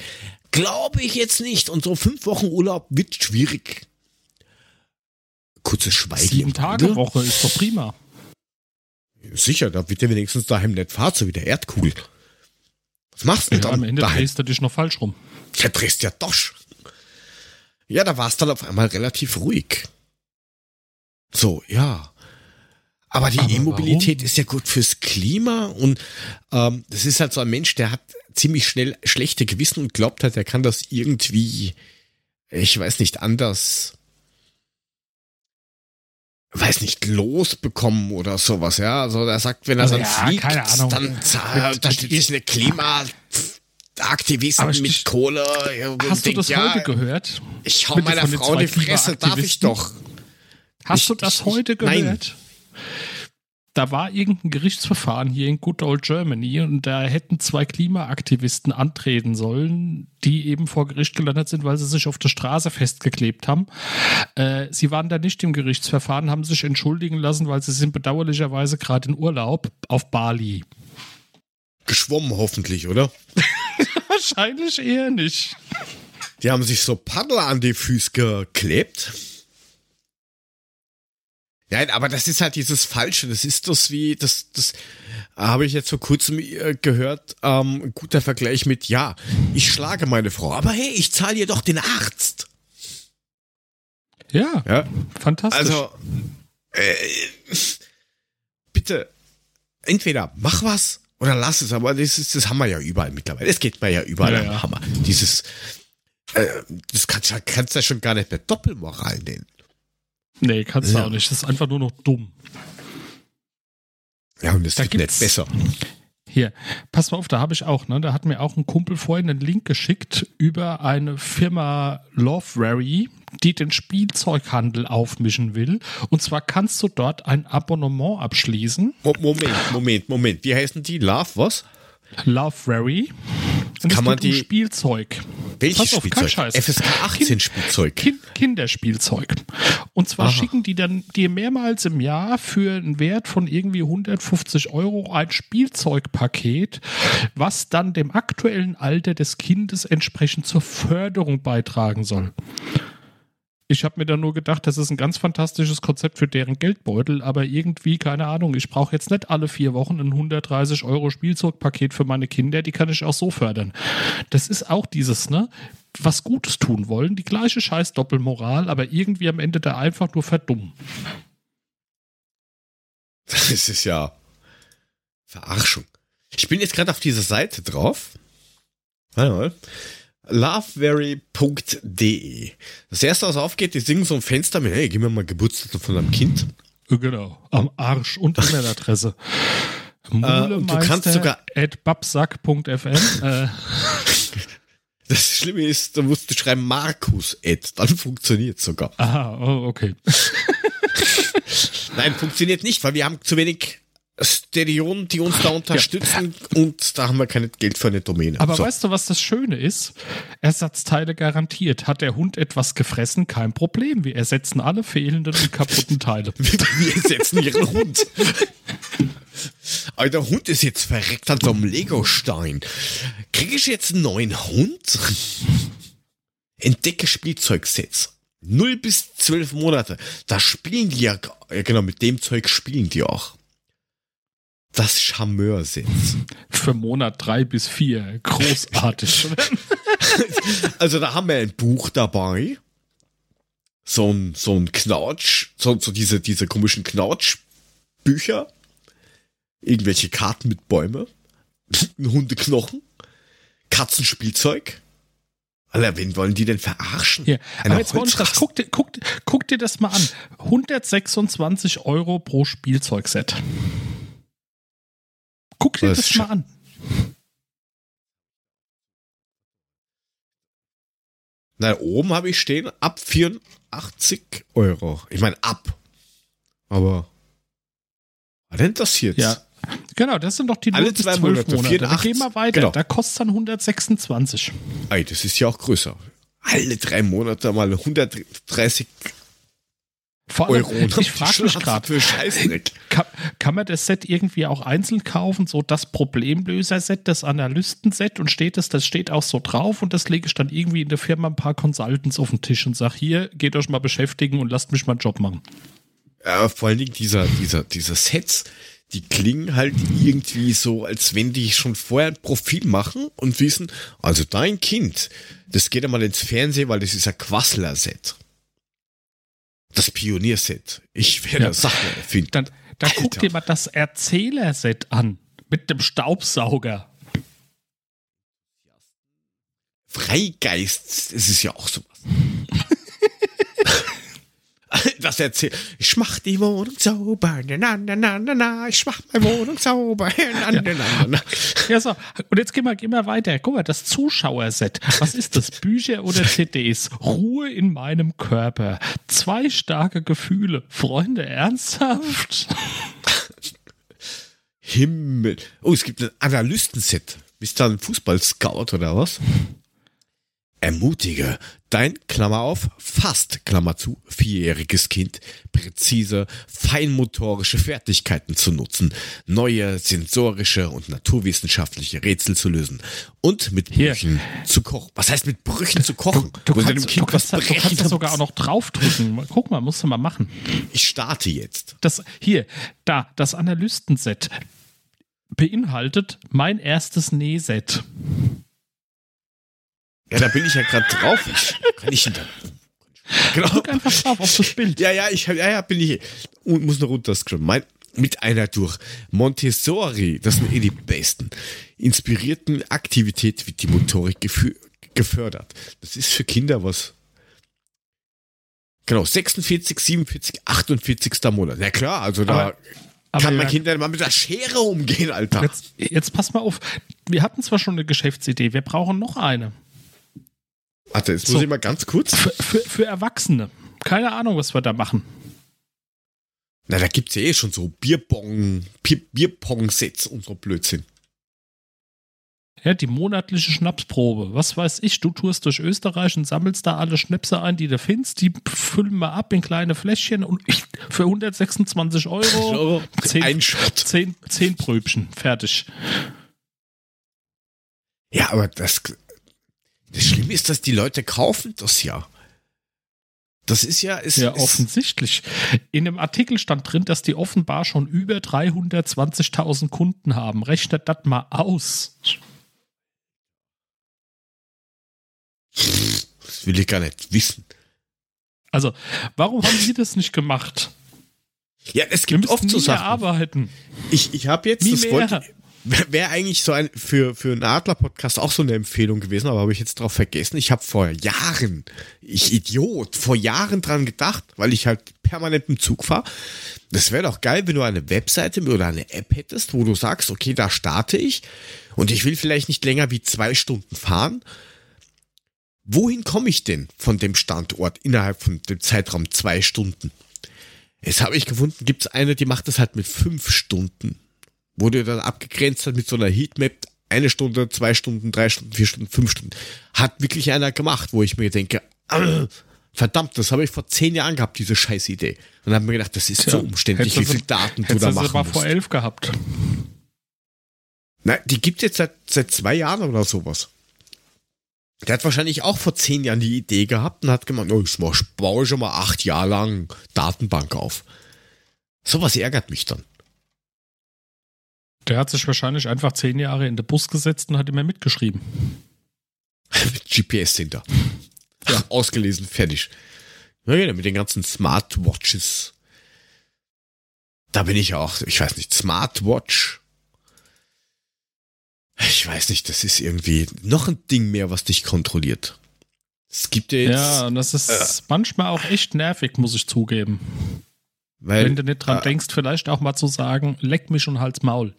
Glaube ich jetzt nicht. Und so fünf Wochen Urlaub wird schwierig. Kurzes Schweigen. Sieben Tage. Woche ist doch prima. Sicher, da wird ja wenigstens daheim nicht fahrt, so wie der Erdkugel. Was machst du denn Ja, am dann Ende daheim? drehst du dich noch falsch rum. Ja, drehst ja doch. Ja, da war es dann auf einmal relativ ruhig. So, ja. Aber die E-Mobilität ist ja gut fürs Klima und ähm, das ist halt so ein Mensch, der hat ziemlich schnell schlechte Gewissen und glaubt halt, er kann das irgendwie, ich weiß nicht, anders, weiß nicht, losbekommen oder sowas, ja. Also er sagt, wenn er Also dann ja, fliegt, dann zahlt, da steht eine Klimaaktivisten Aber ich- mit Kohle. Hast du denkt, das ja, heute gehört? Ich hau meiner Frau die Fresse, darf ich doch. Hast Ich- du das ich- heute ich- nein. gehört? Da war irgendein Gerichtsverfahren hier in Good Old Germany und da hätten zwei Klimaaktivisten antreten sollen, die eben vor Gericht gelandet sind, weil sie sich auf der Straße festgeklebt haben. Äh, sie waren da nicht im Gerichtsverfahren, haben sich entschuldigen lassen, weil sie sind bedauerlicherweise gerade in Urlaub auf Bali. Geschwommen hoffentlich, oder? Wahrscheinlich eher nicht. Die haben sich so Paddel an die Füße geklebt. Nein, aber das ist halt dieses Falsche. Das ist das wie, das, das habe ich jetzt vor kurzem äh, gehört. Ähm, ein guter Vergleich mit, ja, ich schlage meine Frau, aber hey, ich zahle ihr doch den Arzt. Ja, Ja, fantastisch. Also, äh, bitte, entweder mach was Oder lass es, aber das, ist, das haben wir ja überall mittlerweile. Das geht mir ja überall Ja, am ja. Hammer. Dieses, äh, das kannst du kannst du ja schon gar nicht mehr Doppelmoral nennen. Nee, kannst du Ja. auch nicht. Das ist einfach nur noch dumm. Ja, und das Da wird nicht besser. Hier, pass mal auf, da habe ich auch, ne? Da hat mir auch ein Kumpel vorhin einen Link geschickt über eine Firma Loveberry, die den Spielzeughandel aufmischen will. Und zwar kannst du dort ein Abonnement abschließen. Mo- Moment, Moment, Moment. Wie heißen die? Love, was? Loveberry. Und Kann man die- Spielzeug. Welches Pass auf, kein Spielzeug? Scheiß. FSK 18 Spielzeug. Kind, Kinderspielzeug. Und zwar Aha. schicken die dann dir mehrmals im Jahr für einen Wert von irgendwie 150 Euro ein Spielzeugpaket, was dann dem aktuellen Alter des Kindes entsprechend zur Förderung beitragen soll. Ich habe mir dann nur gedacht, das ist ein ganz fantastisches Konzept für deren Geldbeutel, aber irgendwie, keine Ahnung, ich brauche jetzt nicht alle vier Wochen ein 130 Euro Spielzeugpaket für meine Kinder, die kann ich auch so fördern. Das ist auch dieses, ne? Was Gutes tun wollen, die gleiche scheiß Doppelmoral, aber irgendwie am Ende da einfach nur verdummen. Das ist ja Verarschung. Ich bin jetzt gerade auf dieser Seite drauf. Warte mal. loveberry.de. Das erste, was aufgeht, die singen so ein Fenster mit, hey, gib mir mal Geburtstag von deinem Kind. Genau, am Arsch und E-Mail-Adresse. Äh, und du kannst sogar- at babsack.fm. Äh, Das Schlimme ist, da musst du schreiben Markus Ed, dann funktioniert sogar. aha, oh, okay. Nein, funktioniert nicht, weil wir haben zu wenig Stereonen, die uns da unterstützen und da haben wir kein Geld für eine Domäne. Aber so. weißt du, was das Schöne ist? Ersatzteile garantiert. Hat der Hund etwas gefressen? Kein Problem. Wir ersetzen alle fehlenden und kaputten Teile. Wir ersetzen ihren Hund. Aber der Hund ist jetzt verreckt an so einem Legostein. Kriege ich jetzt einen neuen Hund? Entdecke Spielzeugsets. Null bis zwölf Monate. Da spielen die ja, ja genau, mit dem Zeug spielen die auch. Das Charmeur-Set. Für Monat drei bis vier. Großartig. Also da haben wir ein Buch dabei. So ein, so ein Knautsch, so, so diese, diese komischen Knautschbücher. Irgendwelche Karten mit Bäume. Ein Hundeknochen. Katzenspielzeug. Alter, wen wollen die denn verarschen? Eine Aber jetzt das, guck, dir, guck, guck dir das mal an. 126 Euro pro Spielzeugset. Guck dir Das mal an. Na, oben habe ich stehen, ab 84 Euro. Ich meine, ab. Aber, was denn das jetzt? Ja. Genau, das sind doch die Alle 0 bis zwei 12 Monate, Monate. 84. Wir gehen mal weiter. Genau. Da kostet es dann 126. Ey, das ist ja auch größer. Alle drei Monate mal 130 Vor allem, Euro. Ich frage mich gerade, kann, kann man das Set irgendwie auch einzeln kaufen? So das Problemlöser-Set, das Analysten-Set und steht das, das steht auch so drauf und das lege ich dann irgendwie in der Firma ein paar Consultants auf den Tisch und sage, hier, geht euch mal beschäftigen und lasst mich meinen Job machen. Ja, vor allen Dingen dieser, dieser, dieser Sets, die klingen halt irgendwie so, als wenn die schon vorher ein Profil machen und wissen, also dein Kind, das geht einmal ins Fernsehen, weil das ist ein Quassler-Set. Das Pionierset. Ich werde Ja. Sachen erfinden. Dann, dann guck dir mal das Erzählerset an mit dem Staubsauger. Freigeist, das ist ja auch sowas. Das erzählt, ich mach die Wohnung sauber, na, na, na, na, na, ich mach meine Wohnung sauber, na, na, na, na, na. Ja, so. Und jetzt gehen wir, gehen wir weiter. Guck mal, das Zuschauerset. Was ist das? Bücher oder CDs? Ruhe in meinem Körper. Zwei starke Gefühle. Freunde, ernsthaft? Himmel. Oh, es gibt ein Analystenset. Bist du ein Fußballscout oder was? Ermutige dein, Klammer auf, fast, Klammer zu, vierjähriges Kind, präzise, feinmotorische Fertigkeiten zu nutzen, neue sensorische und naturwissenschaftliche Rätsel zu lösen und mit Hier. Brüchen zu kochen. Was heißt mit Brüchen zu kochen? Du Wo kannst, deinem du, kannst, da- du kannst da kannst. sogar auch noch draufdrücken. Guck mal, musst du mal machen. Ich starte jetzt. Das, hier, da, das Analystenset beinhaltet mein erstes Nähset. Ja, da bin ich ja gerade drauf. Ich, kann ich denn da? Genau. Drück einfach drauf auf das Bild. Ja, ja, ich ja, ja, bin ich und muss noch runterscrollen. Mein mit einer durch Montessori, das sind eh die besten, inspirierten Aktivität wird die Motorik gefördert. Das ist für Kinder was. Genau, 46, 47, 48. Monat. Na klar, also da Aber- aber kann mein ja- Kind dann mal mit der Schere umgehen, Alter. Jetzt, jetzt pass mal auf. Wir hatten zwar schon eine Geschäftsidee, wir brauchen noch eine. Warte, jetzt So. muss ich mal ganz kurz. Für, für, für Erwachsene. Keine Ahnung, was wir da machen. Na, da gibt's ja eh schon so Bierbong, Bier- Bierpong-Sets und so Blödsinn. Ja, die monatliche Schnapsprobe. Was weiß ich, du tourst durch Österreich und sammelst da alle Schnäpse ein, die du findest. Die füllen wir ab in kleine Fläschchen und für 126 Euro Euro, zehn, ein Shot. zehn, zehn Pröbchen. Fertig. Ja, aber das, das Schlimme ist, dass die Leute kaufen das ja. Das ist ja, ist, Ja, ist offensichtlich. In dem Artikel stand drin, dass die offenbar schon über 320.000 Kunden haben. Rechnet das mal aus. das will ich gar nicht wissen. Also, warum haben Sie das nicht gemacht? Ja, es gibt oft so Sachen. arbeiten. Ich, ich habe jetzt, Nie das mehr. wollte, wäre eigentlich so ein, für, für einen Adler-Podcast auch so eine Empfehlung gewesen, aber habe ich jetzt drauf vergessen. Ich habe vor Jahren, ich Idiot, vor Jahren dran gedacht, weil ich halt permanent im Zug fahre. Das wäre doch geil, wenn du eine Webseite oder eine App hättest, wo du sagst, okay, da starte ich und ich will vielleicht nicht länger wie zwei Stunden fahren. Wohin komme ich denn von dem Standort innerhalb von dem Zeitraum zwei Stunden? Jetzt habe ich gefunden, gibt es eine, die macht das halt mit fünf Stunden. Wurde dann abgegrenzt hat mit so einer Heatmap, eine Stunde, zwei Stunden, drei Stunden, vier Stunden, fünf Stunden. Hat wirklich einer gemacht, wo ich mir denke, ah, verdammt, das habe ich vor zehn Jahren gehabt, diese scheiß Idee. Und habe mir gedacht, das ist so umständlich, wie Hättest du viel Daten du da du machen mal musst. vor elf gehabt. Na, die gibt jetzt seit, seit zwei Jahren oder sowas. Der hat wahrscheinlich auch vor zehn Jahren die Idee gehabt und hat gemeint, oh, ich baue schon mal acht Jahre lang Datenbank auf. Sowas ärgert mich dann. Der hat sich wahrscheinlich einfach zehn Jahre in den Bus gesetzt und hat immer mitgeschrieben. Mit GPS hinter. Ja, ausgelesen, fertig. Ja, genau, mit den ganzen Smartwatches. Da bin ich auch, ich weiß nicht, Smartwatch. Ich weiß nicht, das ist irgendwie noch ein Ding mehr, was dich kontrolliert. Es gibt ja jetzt, Ja, und das ist manchmal auch echt nervig, muss ich zugeben. Weil Wenn du nicht dran äh, denkst, vielleicht auch mal zu sagen, leck mich und halt's Maul.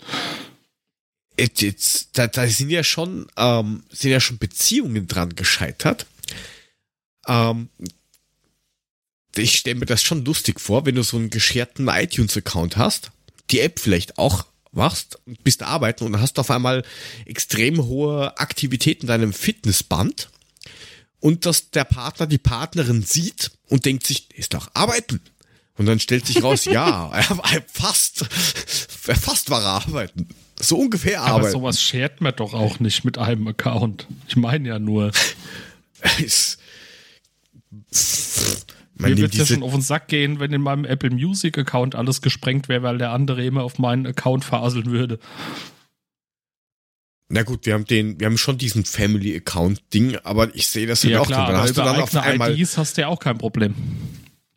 jetzt, jetzt, da, da sind ja schon, ähm, sind ja schon Beziehungen dran gescheitert. Ähm, ich stelle mir das schon lustig vor, wenn du so einen gescherten iTunes-Account hast, die App vielleicht auch machst, bist arbeiten und hast auf einmal extrem hohe Aktivität in deinem Fitnessband und dass der Partner die Partnerin sieht und denkt sich, ist doch arbeiten. Und dann stellt sich raus, ja, er, fast, er fast war er arbeiten. So ungefähr Aber arbeiten. sowas schert man doch auch nicht mit einem Account. Ich meine ja nur, ist, mir wird ja schon auf den Sack gehen, wenn in meinem Apple Music Account alles gesprengt wäre, weil der andere immer auf meinen Account faseln würde. na gut, wir haben den, wir haben schon diesen Family Account Ding, aber ich sehe das halt Ja auch klar. Dann aber hast du dann auf einmal, IDs hast du ja auch kein Problem.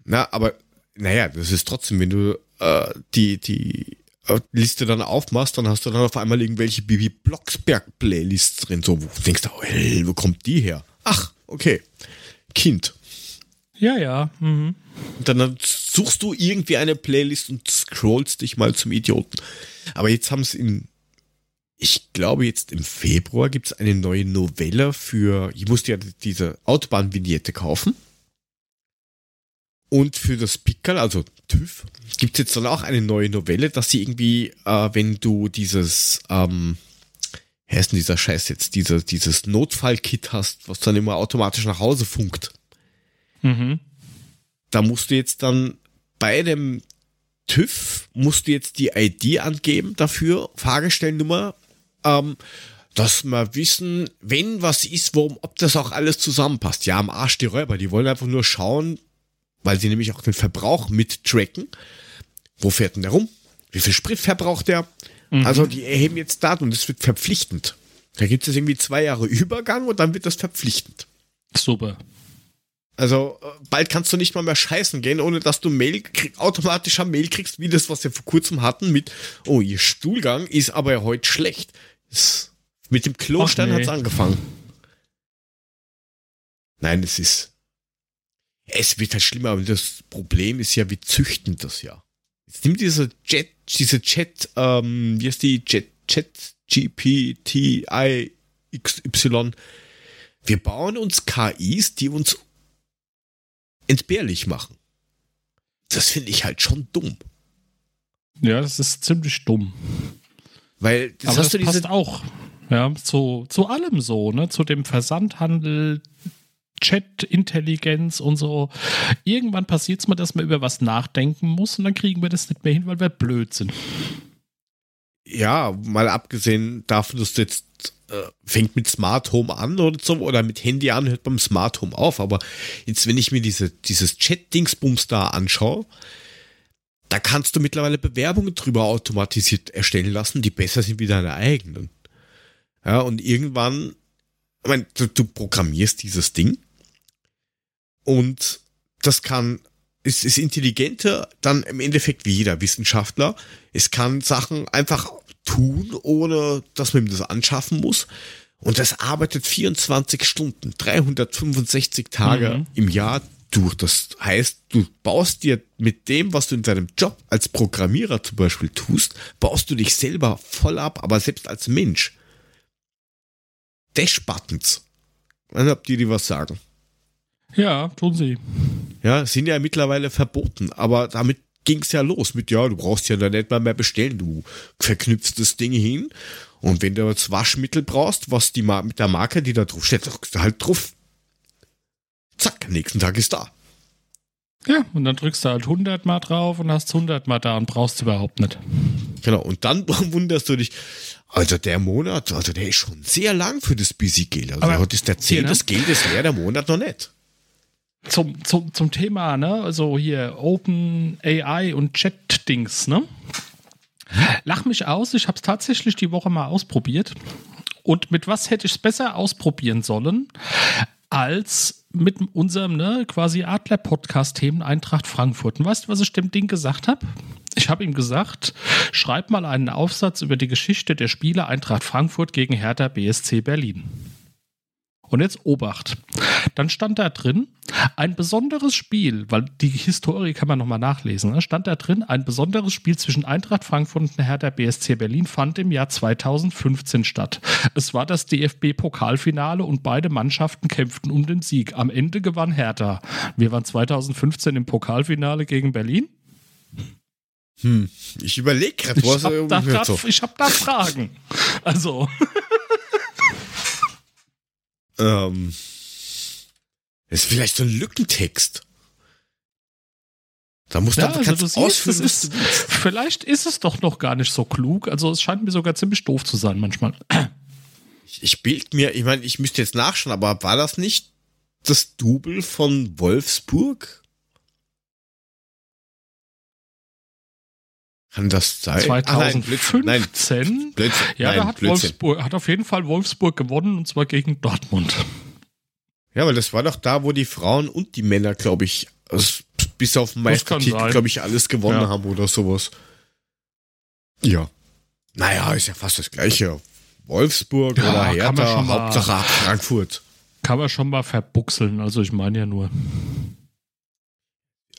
na, aber, naja, das ist trotzdem, wenn du, äh, die, die äh, Liste dann aufmachst, dann hast du dann auf einmal irgendwelche Bibi Blocksberg Playlists drin, so, wo du denkst, oh, hey, wo kommt die her? Ach, okay. Kind. Ja, ja. Mhm. Und dann, dann suchst du irgendwie eine Playlist und scrollst dich mal zum Idioten. Aber jetzt haben es in, ich glaube jetzt im Februar gibt es eine neue Novelle für, ich musste ja diese Autobahnvignette kaufen. Und für das Pickerl, also TÜV, gibt es jetzt dann auch eine neue Novelle, dass sie irgendwie, äh, wenn du dieses, ähm, wie heißt denn dieser Scheiß jetzt, diese, dieses Notfallkit hast, was dann immer automatisch nach Hause funkt Mhm. da musst du jetzt dann bei dem TÜV musst du jetzt die ID angeben dafür, Fahrgestellnummer, ähm, dass wir wissen, wenn was ist, warum, ob das auch alles zusammenpasst. Ja, am Arsch die Räuber, die wollen einfach nur schauen, weil sie nämlich auch den Verbrauch mit tracken. Wo fährt denn der rum? Wie viel Sprit verbraucht der? Also die erheben jetzt Daten und es wird verpflichtend. Da gibt es irgendwie zwei Jahre Übergang und dann wird das verpflichtend. Super. Also äh, bald kannst du nicht mal mehr scheißen gehen, ohne dass du Mail automatischer Mail kriegst, wie das, was wir vor kurzem hatten mit, oh, ihr Stuhlgang ist aber heute schlecht. Mit dem Klostein nee. hat's angefangen. Nein, es ist, es wird halt schlimmer, aber das Problem ist ja, wir züchten das ja. Jetzt nimm diese Jet, diese Chat, ähm, wie ist die Jet, Chat GPT XY. Wir bauen uns KIs, die uns entbehrlich machen. Das finde ich halt schon dumm. Ja, das ist ziemlich dumm. Weil das, Aber das passt auch ja, zu, zu allem so, ne? Zu dem Versandhandel, Chat-Intelligenz und so. Irgendwann passiert es mal, dass man über was nachdenken muss und dann kriegen wir das nicht mehr hin, weil wir blöd sind. Ja, mal abgesehen davon, dass du jetzt äh, fängt mit Smart Home an oder so, oder mit Handy an, hört beim Smart Home auf. Aber jetzt, wenn ich mir diese, dieses Chat-Dingsbums da anschaue, da kannst du mittlerweile Bewerbungen drüber automatisiert erstellen lassen, die besser sind wie deine eigenen. Ja, und irgendwann, ich meine, du, du programmierst dieses Ding und das kann, es ist intelligenter dann im Endeffekt wie jeder Wissenschaftler. Es kann Sachen einfach tun, ohne dass man ihm das anschaffen muss. Und das arbeitet 24 Stunden, 365 Tage mhm. im Jahr durch. Das heißt, du baust dir mit dem, was du in deinem Job als Programmierer zum Beispiel tust, baust du dich selber voll ab, aber selbst als Mensch. Dash-Buttons. Weiß nicht, ob die dir was sagen. Ja, tun sie. Ja, sind ja mittlerweile verboten, aber damit ging es ja los mit, ja, du brauchst ja da nicht mal mehr bestellen, du verknüpfst das Ding hin und wenn du jetzt Waschmittel brauchst, was die mit der Marke, die da drauf steht, drückst du halt drauf. Zack, nächsten Tag ist da. Ja, und dann drückst du halt 100 mal drauf und hast 100 mal da und brauchst überhaupt nicht. Genau, und dann wunderst du dich, also der Monat, also der ist schon sehr lang für das Busy Geld. Also Aber heute ist der 10. Das Geld ist leer, der Monat noch nicht zum, zum, zum Thema, ne, also hier Open AI und Chat-Dings, ne? Lach mich aus, ich habe es tatsächlich die Woche mal ausprobiert. Und mit was hätte ich es besser ausprobieren sollen, als mit unserem ne, quasi Adler-Podcast-Themen Eintracht Frankfurt. Und weißt du, was ich dem Ding gesagt habe? Ich habe ihm gesagt, schreib mal einen Aufsatz über die Geschichte der Spiele Eintracht Frankfurt gegen Hertha BSC Berlin. Und jetzt Obacht. Dann stand da drin ein besonderes Spiel, weil die Historie kann man nochmal nachlesen. Ne? Stand da drin, ein besonderes Spiel zwischen Eintracht Frankfurt und Hertha BSC Berlin fand im Jahr 2015 statt. Es war das DFB-Pokalfinale und beide Mannschaften kämpften um den Sieg. Am Ende gewann Hertha. Wir waren 2015 im Pokalfinale gegen Berlin. Hm, ich überlege gerade, ich habe da, hab da Fragen. Also. Ähm, ist vielleicht so ein Lückentext. Da muss ja, dann also du siehst, ist, Vielleicht ist es doch noch gar nicht so klug. Also es scheint mir sogar ziemlich doof zu sein manchmal. Ich, ich bild mir, ich meine, ich müsste jetzt nachschauen, aber war das nicht das Double von Wolfsburg? Kann das sein? 2015? Ah, nein, Blödsinn. Blödsinn. Ja, nein, da hat Blödsinn. Wolfsburg, hat auf jeden Fall Wolfsburg gewonnen und zwar gegen Dortmund. Ja, weil das war doch da, wo die Frauen und die Männer, glaube ich, also bis auf den Meistertitel, glaube ich, alles gewonnen ja. haben oder sowas. Ja. Naja, ist ja fast das Gleiche. Wolfsburg ja, oder Hertha, Hauptsache Frankfurt. Kann man schon mal verbuchseln, also ich meine ja nur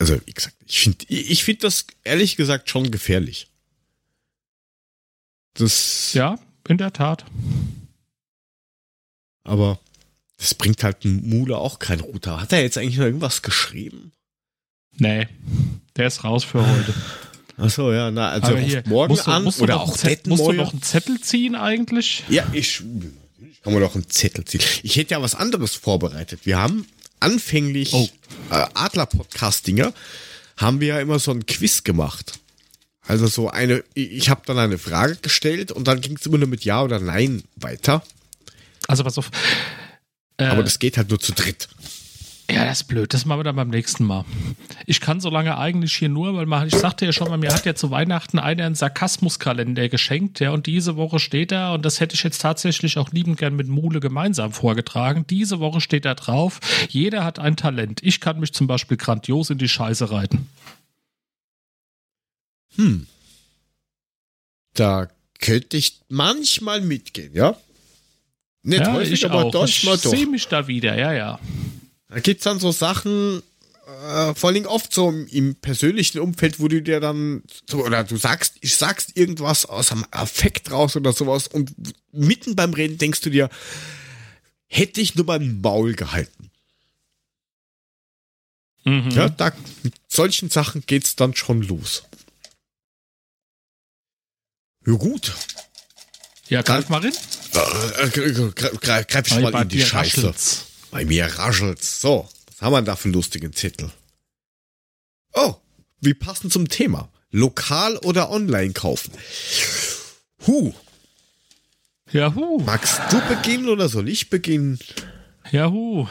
also wie gesagt, ich finde ich finde das ehrlich gesagt schon gefährlich. Das ja, in der Tat. Aber das bringt halt ein Mule auch kein Router. Hat er jetzt eigentlich noch irgendwas geschrieben? Nee, der ist raus für heute. Achso, ja, na, also hier, morgen du, an oder auch Zettel, Musst du noch einen Zettel ziehen eigentlich? Ja, ich kann man doch einen Zettel ziehen. Ich hätte ja was anderes vorbereitet. Wir haben anfänglich oh. äh, Adler-Podcast-Dinger haben wir ja immer so ein Quiz gemacht. Also so eine, ich habe dann eine Frage gestellt und dann ging es immer nur mit Ja oder Nein weiter. Also pass auf. Äh, Aber das geht halt nur zu dritt. Ja, das ist blöd. Das machen wir dann beim nächsten Mal. Ich kann so lange eigentlich hier nur, weil man, ich sagte ja schon mal, mir hat ja zu Weihnachten einer einen Sarkasmuskalender geschenkt, ja, und diese Woche steht da, und das hätte ich jetzt tatsächlich auch liebend gern mit Mule gemeinsam vorgetragen. Diese Woche steht da drauf, jeder hat ein Talent. Ich kann mich zum Beispiel grandios in die Scheiße reiten. Hm. Da könnte ich manchmal mitgehen, ja? Nicht ja, häufig, ich aber auch. Ich sehe mich da wieder, ja, ja. Da gibt es dann so Sachen, äh, vor allem oft so im persönlichen Umfeld, wo du dir dann so, oder du sagst, ich sagst irgendwas aus einem Affekt raus oder sowas und mitten beim Reden denkst du dir, hätte ich nur mein Maul gehalten. Mhm. Ja, da, mit solchen Sachen geht's dann schon los. Ja, gut. Ja, greif mal rein. Äh, äh, greif, greif ich mal in die Scheiße. Raschelt's. Bei mir raschelt's. So, was haben wir da für einen lustigen Zettel? Oh, wie passend zum Thema. Lokal oder online kaufen? Huh. Ja, hu. Magst du beginnen oder soll ich beginnen? Ja, hu.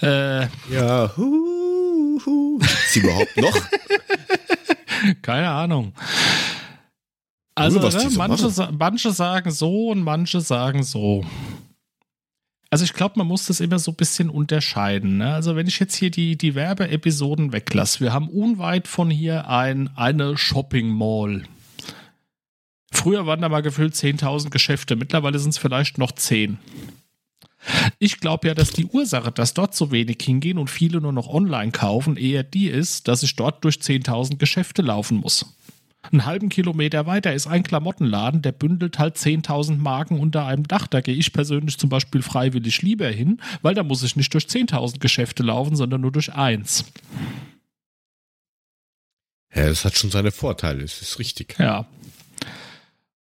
Äh. Ja, hu, hu. Ist sie überhaupt noch? Keine Ahnung. Also, ne, so manche, manche sagen so und manche sagen so. Also ich glaube, man muss das immer so ein bisschen unterscheiden. Ne? Also wenn ich jetzt hier die, die Werbeepisoden weglasse, wir haben unweit von hier ein, eine Shopping Mall. Früher waren da mal gefühlt 10.000 Geschäfte, mittlerweile sind es vielleicht noch 10. Ich glaube ja, dass die Ursache, dass dort so wenig hingehen und viele nur noch online kaufen, eher die ist, dass ich dort durch 10.000 Geschäfte laufen muss. Einen halben Kilometer weiter ist ein Klamottenladen, der bündelt halt 10.000 Marken unter einem Dach. Da gehe ich persönlich zum Beispiel freiwillig lieber hin, weil da muss ich nicht durch 10.000 Geschäfte laufen, sondern nur durch eins. Ja, das hat schon seine Vorteile, das ist richtig. Ja.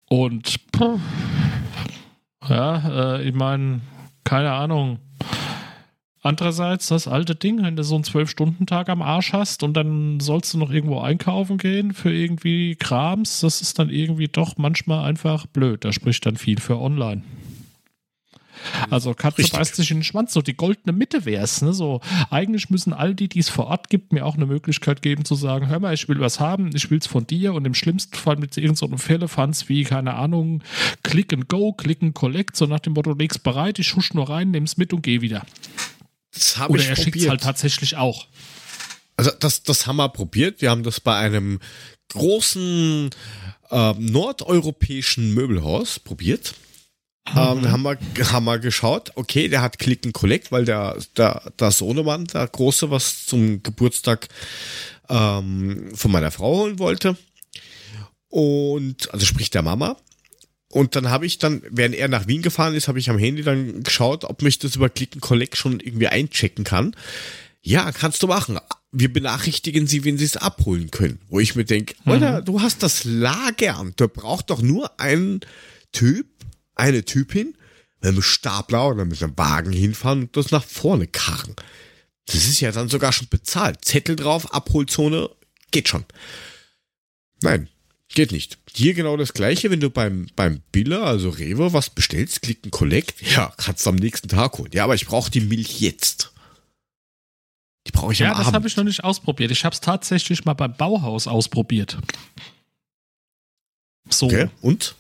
Und ja, äh, ich meine, keine Ahnung. Andererseits das alte Ding, wenn du so einen Zwölf-Stunden-Tag am Arsch hast und dann sollst du noch irgendwo einkaufen gehen für irgendwie Krams, das ist dann irgendwie doch manchmal einfach blöd. Da spricht dann viel für online. Also Katze Richtig. beißt sich in den Schwanz, so die goldene Mitte wäre es. Ne? So, eigentlich müssen all die, die es vor Ort gibt, mir auch eine Möglichkeit geben zu sagen, hör mal, ich will was haben, ich will es von dir und im schlimmsten Fall mit irgendeinem so Fällefanz wie, keine Ahnung, Click and Go, Click and Collect, so nach dem Motto, leg's bereit, ich husch nur rein, nimm's mit und geh wieder. Das habe ich er schickt es halt tatsächlich auch. Also das, das haben wir probiert. Wir haben das bei einem großen äh, nordeuropäischen Möbelhaus probiert. Mhm. Ähm, haben, wir, haben wir geschaut, okay, der hat Click and Collect, weil der, der, der Sohnemann, der Große, was zum Geburtstag ähm, von meiner Frau holen wollte. Und, also sprich der Mama. Und dann habe ich dann, während er nach Wien gefahren ist, habe ich am Handy dann geschaut, ob mich das über Click and Collect schon irgendwie einchecken kann. Ja, kannst du machen. Wir benachrichtigen sie, wenn sie es abholen können. Wo ich mir denke, mhm. Alter, du hast das Lager. Da braucht doch nur ein Typ, eine Typin, mit einem Stapler oder mit einem Wagen hinfahren und das nach vorne karren. Das ist ja dann sogar schon bezahlt. Zettel drauf, Abholzone, geht schon. Nein, Geht nicht. Hier genau das gleiche, wenn du beim, beim Biller, also Rewe, was bestellst, klick ein Collect, ja, kannst du am nächsten Tag holen. Ja, aber ich brauche die Milch jetzt. Die brauche ich ja, am Abend. Ja, das habe ich noch nicht ausprobiert. Ich habe es tatsächlich mal beim Bauhaus ausprobiert. So. Okay, und?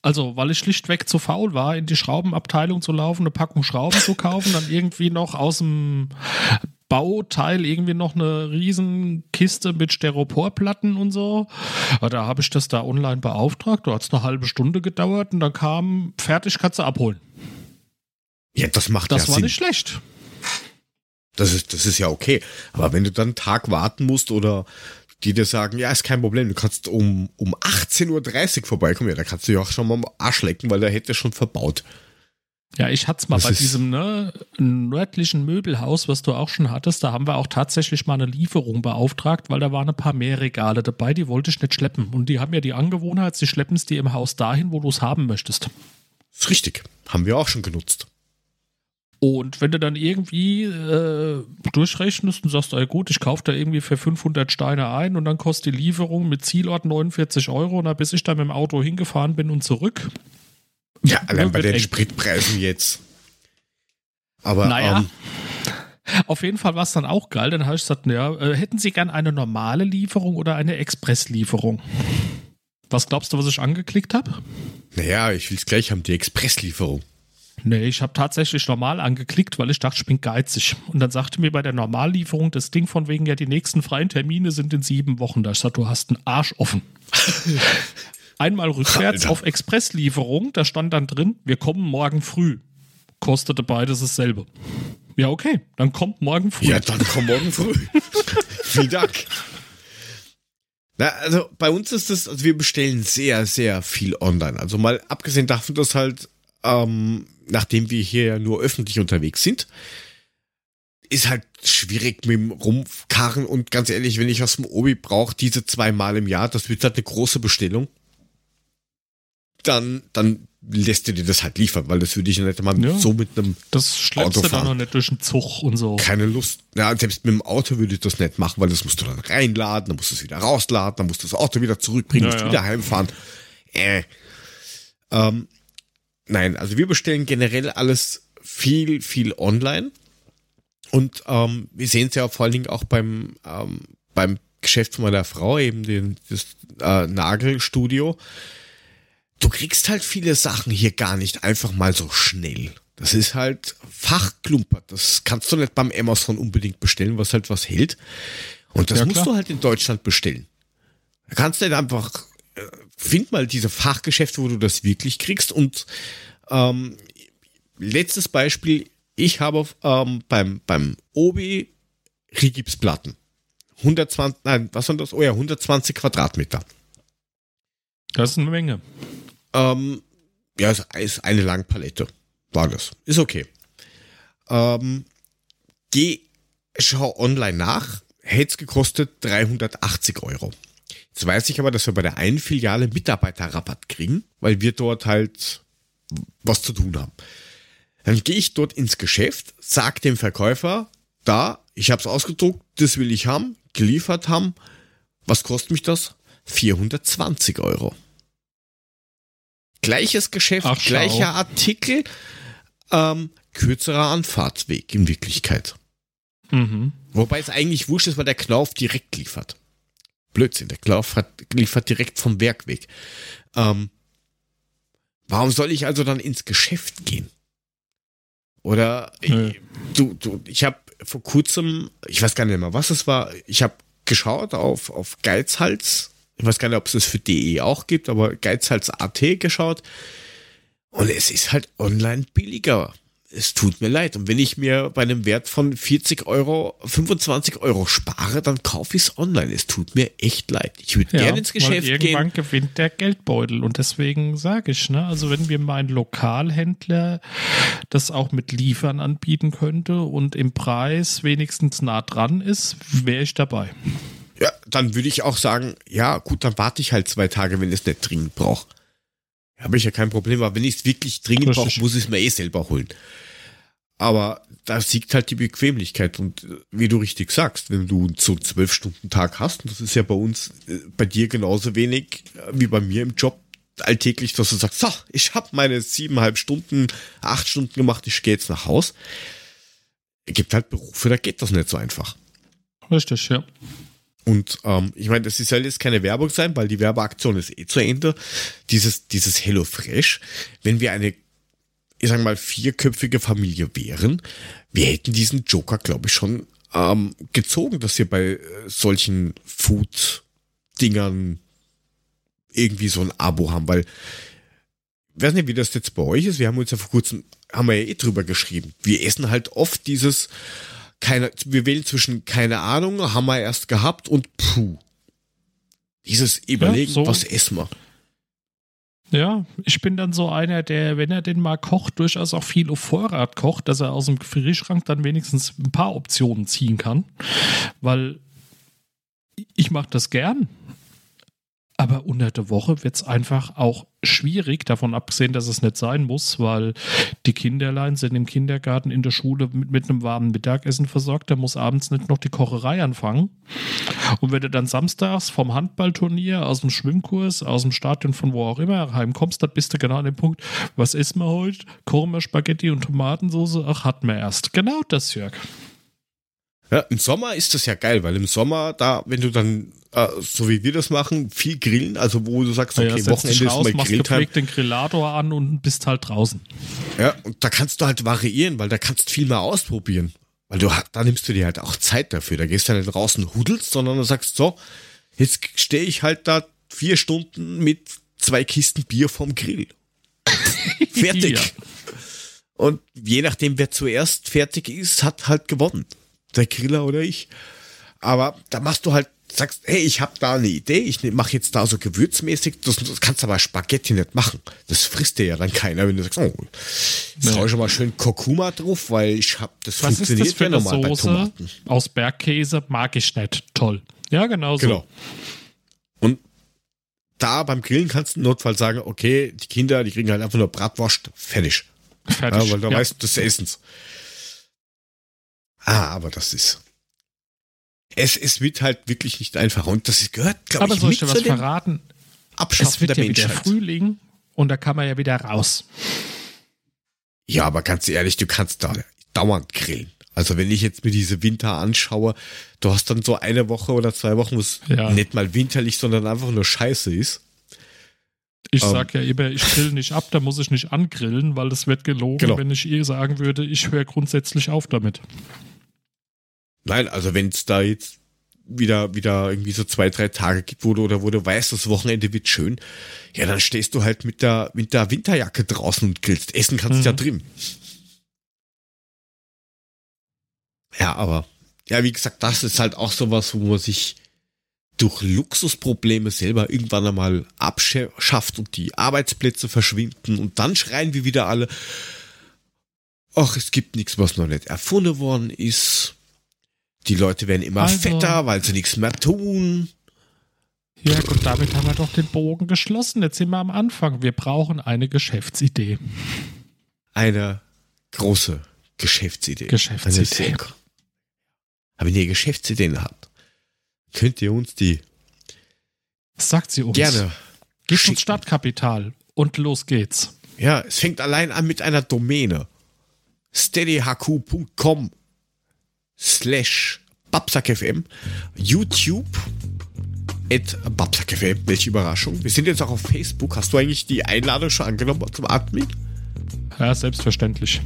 Also, weil ich schlichtweg zu faul war, in die Schraubenabteilung zu laufen, eine Packung Schrauben zu kaufen, dann irgendwie noch aus dem Bauteil irgendwie noch eine Riesenkiste mit Steroporplatten und so. Aber da habe ich das da online beauftragt. Da hat es eine halbe Stunde gedauert und dann kam fertig, kannst du abholen. Ja, das macht das ja war nicht schlecht. Das ist, das ist ja okay. Aber wenn du dann einen Tag warten musst oder die dir sagen, ja, ist kein Problem, du kannst um, um 18.30 Uhr vorbeikommen, ja, da kannst du ja auch schon mal am Arsch lecken, weil der hätte schon verbaut. Ja, ich hatte es mal das bei diesem ne, nördlichen Möbelhaus, was du auch schon hattest. Da haben wir auch tatsächlich mal eine Lieferung beauftragt, weil da waren ein paar mehr Regale dabei, die wollte ich nicht schleppen. Und die haben ja die Angewohnheit, sie schleppen es dir im Haus dahin, wo du es haben möchtest. Das ist richtig. Haben wir auch schon genutzt. Und wenn du dann irgendwie äh, durchrechnest und sagst, ey gut, ich kaufe da irgendwie für 500 Steine ein und dann kostet die Lieferung mit Zielort 49 Euro und dann bis ich da mit dem Auto hingefahren bin und zurück, ja, allein bei den. Spritpreisen jetzt. Aber naja. Ähm, Auf jeden Fall war es dann auch geil. Dann habe ich gesagt, ja, äh, hätten Sie gern eine normale Lieferung oder eine Expresslieferung? Was glaubst du, was ich angeklickt habe? Naja, ich will es gleich haben, die Expresslieferung. Nee, ich habe tatsächlich normal angeklickt, weil ich dachte, ich bin geizig. Und dann sagte mir bei der Normallieferung das Ding von wegen, ja, die nächsten freien Termine sind in sieben Wochen. Da ich sagte, du hast einen Arsch offen. Einmal rückwärts Alter. auf Expresslieferung, da stand dann drin, wir kommen morgen früh. Kostete beides dasselbe. Ja, okay, dann kommt morgen früh. Ja, dann komm morgen früh. Vielen Dank. Na, also bei uns ist das, also wir bestellen sehr, sehr viel online. Also mal abgesehen davon, dass halt, ähm, nachdem wir hier ja nur öffentlich unterwegs sind, ist halt schwierig mit dem Rumkarren und ganz ehrlich, wenn ich was vom Obi brauche, diese zweimal im Jahr, das wird halt eine große Bestellung, dann, dann lässt du dir das halt liefern, weil das würde ich ja nicht mal Ja. so mit einem Das schleppst du Autofahren. dann noch nicht durch den Zug und so. keine Lust. Ja, selbst mit dem Auto würde ich das nicht machen, weil das musst du dann reinladen, dann musst du es wieder rausladen, dann musst du das Auto wieder zurückbringen, Ja, musst ja. wieder heimfahren. Äh. Ähm, nein, also wir bestellen generell alles viel, viel online. Und ähm, wir sehen es ja vor allen Dingen auch beim, ähm, beim Geschäft von meiner Frau, eben den, das äh, Nagelstudio. Du kriegst halt viele Sachen hier gar nicht einfach mal so schnell. Das ist halt fachklumpert. Das kannst du nicht beim Amazon unbedingt bestellen, was halt was hält. Und das Ja, musst du halt in Deutschland bestellen. Da kannst du nicht einfach, äh, find mal diese Fachgeschäfte, wo du das wirklich kriegst. Und ähm, letztes Beispiel, ich habe ähm, beim, beim Obi Rigipsplatten. 120, nein, was waren das? Oh ja, 120 Quadratmeter. Das ist eine Menge. Ähm, ja, es ist eine Langpalette. War das. Ist okay. Ähm, geh, schau online nach. Hätte es gekostet 380 Euro. Jetzt weiß ich aber, dass wir bei der einen Filiale Mitarbeiterrabatt kriegen, weil wir dort halt was zu tun haben. Dann gehe ich dort ins Geschäft, sag dem Verkäufer, da, ich habe es ausgedruckt, das will ich haben, geliefert haben. Was kostet mich das? 420 Euro. Gleiches Geschäft, Ach, gleicher Artikel, ähm, kürzerer Anfahrtsweg in Wirklichkeit. Mhm. Wobei es eigentlich wurscht ist, weil der Knauf direkt liefert. Blödsinn, der Knauf hat, liefert direkt vom Werk weg. Ähm, warum soll ich also dann ins Geschäft gehen? Oder ich, du, du, ich habe vor kurzem, ich weiß gar nicht mehr, was es war, ich habe geschaut auf, auf Geizhals. Ich weiß gar nicht, ob es das für DE auch gibt, aber Geizhals.at geschaut. Und es ist halt online billiger. Es tut mir leid. Und wenn ich mir bei einem Wert von 40 Euro 25 Euro spare, dann kaufe ich es online. Es tut mir echt leid. Ich würde Ja, gerne ins Geschäft irgendwann gehen. gewinnt der Geldbeutel und deswegen sage ich, ne, also wenn mir mein Lokalhändler das auch mit Liefern anbieten könnte und im Preis wenigstens nah dran ist, wäre ich dabei. Ja, dann würde ich auch sagen, ja, gut, dann warte ich halt zwei Tage, wenn ich es nicht dringend brauche. Habe ich ja kein Problem, aber wenn ich es wirklich dringend brauche, muss ich es mir eh selber holen. Aber da siegt halt die Bequemlichkeit und äh, wie du richtig sagst, wenn du so einen zwölf Stunden Tag hast, und das ist ja bei uns, äh, bei dir genauso wenig äh, wie bei mir im Job alltäglich, dass du sagst, so, ich habe meine siebeneinhalb Stunden, acht Stunden gemacht, ich gehe jetzt nach Haus. Es gibt halt Berufe, da geht das nicht so einfach. Richtig, ja. Und ähm, ich meine, das soll jetzt keine Werbung sein, weil die Werbeaktion ist eh zu Ende. Dieses, dieses Hello Fresh, wenn wir eine, ich sag mal, vierköpfige Familie wären, wir hätten diesen Joker, glaube ich, schon ähm, gezogen, dass wir bei äh, solchen Food-Dingern irgendwie so ein Abo haben, weil ich weiß nicht, wie das jetzt bei euch ist. Wir haben uns ja vor kurzem, haben wir ja eh drüber geschrieben. Wir essen halt oft dieses, keine, wir wählen zwischen keine Ahnung, haben wir erst gehabt und puh. Dieses Überlegen, so. was essen wir? Ja, ich bin dann so einer, der, wenn er den mal kocht, durchaus auch viel auf Vorrat kocht, dass er aus dem Gefrierschrank dann wenigstens ein paar Optionen ziehen kann. Weil ich mache das gern. Aber unter der Woche wird es einfach auch schwierig, davon abgesehen, dass es nicht sein muss, weil die Kinderlein sind im Kindergarten, in der Schule mit, mit einem warmen Mittagessen versorgt. Da muss abends nicht noch die Kocherei anfangen. Und wenn du dann samstags vom Handballturnier, aus dem Schwimmkurs, aus dem Stadion von wo auch immer heimkommst, dann bist du genau an dem Punkt, was essen wir heute? Wir Spaghetti und Tomatensauce? Ach, hatten wir erst. Genau das, Jörg. Ja, im Sommer ist das ja geil, weil im Sommer, da, wenn du dann, äh, so wie wir das machen, viel grillen, also wo du sagst, okay, ja, Wochenende dich ist raus, mal Grilltime. den Grillator an und bist halt draußen. Ja, und da kannst du halt variieren, weil da kannst du viel mehr ausprobieren. Weil du, da nimmst du dir halt auch Zeit dafür. Da gehst du nicht raus und hudelst, sondern du sagst so, jetzt stehe ich halt da vier Stunden mit zwei Kisten Bier vom Grill. Fertig. Ja. Und je nachdem, wer zuerst fertig ist, hat halt gewonnen. Der Griller oder ich. Aber da machst du halt, sagst, hey, ich habe da eine Idee, ich mache jetzt da so gewürzmäßig, das, das kannst du aber Spaghetti nicht machen. Das frisst dir ja dann keiner, wenn du sagst, oh, jetzt ich schon mal schön Kurkuma drauf, weil ich habe, das Was ist funktioniert das für ja eine normal bei Soße Tomaten. aus Bergkäse? Mag ich nicht. Toll. Ja, genau so. Genau. Und da beim Grillen kannst du im Notfall sagen, okay, die Kinder, die kriegen halt einfach nur Bratwurst, fertig. Fertig. Ja, weil da Ja. weißt du des Essens. Ah, aber das ist. Es, es wird halt wirklich nicht einfach. Und das gehört, glaube Aber ich, soll mit ich was verraten? Es Abschaffen wird der ja wieder Menschheit. Frühling und da kann man ja wieder raus. Ja, aber ganz ehrlich, du kannst da dauernd grillen. Also wenn ich jetzt mir diese Winter anschaue, du hast dann so eine Woche oder zwei Wochen, wo es Ja. nicht mal winterlich, sondern einfach nur scheiße ist. Ich Ähm. sag ja immer, ich grill nicht ab, da muss ich nicht angrillen, weil das wird gelogen, Genau. wenn ich ihr sagen würde, ich höre grundsätzlich auf damit. Nein, also wenn es da jetzt wieder, wieder irgendwie so zwei, drei Tage gibt, wo du, oder wo du weißt, das Wochenende wird schön, ja, dann stehst du halt mit der, mit der Winterjacke draußen und grillst. Essen kannst du ja Mhm. drin. Ja, aber, ja, wie gesagt, das ist halt auch sowas, wo man sich durch Luxusprobleme selber irgendwann einmal abschafft und die Arbeitsplätze verschwinden und dann schreien wir wieder alle, ach, es gibt nichts, was noch nicht erfunden worden ist. Die Leute werden immer Also- fetter, weil sie nichts mehr tun. Ja gut, damit haben wir doch den Bogen geschlossen. Jetzt sind wir am Anfang. Wir brauchen eine Geschäftsidee. Eine große Geschäftsidee. Geschäftsidee. Aber wenn ihr Geschäftsideen habt, könnt ihr uns die Sagt sie uns. gerne. Gebt schicken. uns Startkapital und los geht's. Ja, es fängt allein an mit einer Domäne. steadyhq.com slash babsackfm YouTube at babsackfm. Welche Überraschung. Wir sind jetzt auch auf Facebook. Hast du eigentlich die Einladung schon angenommen zum Admin? Ja, selbstverständlich.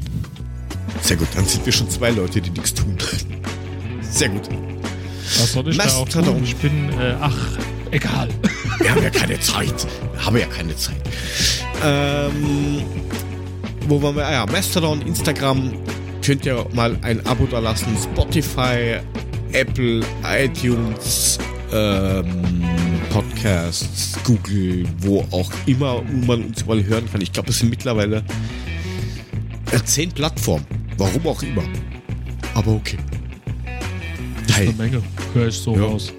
Sehr gut, dann sind wir schon zwei Leute, die nichts tun. Sehr gut. Was soll ich da auch Mastodon. tun? Ich bin, äh, ach, egal. Wir haben ja keine Zeit. Wir haben ja keine Zeit. Ähm, wo waren wir? Ah ja, Mastodon, Instagram. Könnt ihr mal ein Abo da lassen. Spotify, Apple, iTunes, ähm, Podcasts, Google, wo auch immer man uns mal hören kann. Ich glaube, es sind mittlerweile äh, zehn Plattformen. Warum auch immer. Aber okay. Hey. Eine Menge. Höre ich so Ja. raus.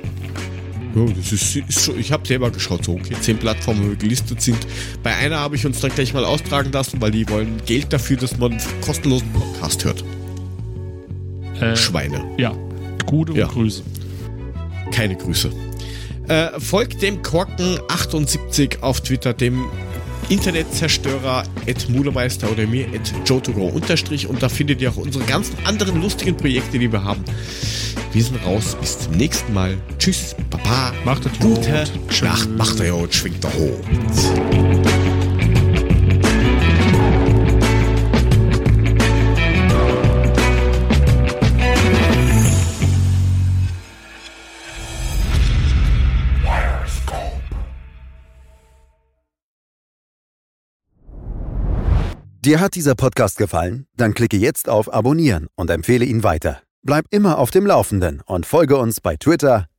Ja, das ist, ist schon, ich habe selber geschaut, so okay, zehn Plattformen, wir gelistet sind. Bei einer habe ich uns dann gleich mal austragen lassen, weil die wollen Geld dafür, dass man einen kostenlosen Podcast hört. Äh, Schweine. ja. Gute Ja. Grüße. Keine Grüße. Äh, folgt dem Korken78 auf Twitter, dem Internetzerstörer at Mulemeister oder mir at jotogo unterstrich und da findet ihr auch unsere ganzen anderen lustigen Projekte, die wir haben. Wir sind raus. Bis zum nächsten Mal. Tschüss. Baba. Macht es Gute gut. Nacht. Macht er Jod. Schwingt der hoch. Dir hat dieser Podcast gefallen? Dann klicke jetzt auf Abonnieren und empfehle ihn weiter. Bleib immer auf dem Laufenden und folge uns bei Twitter,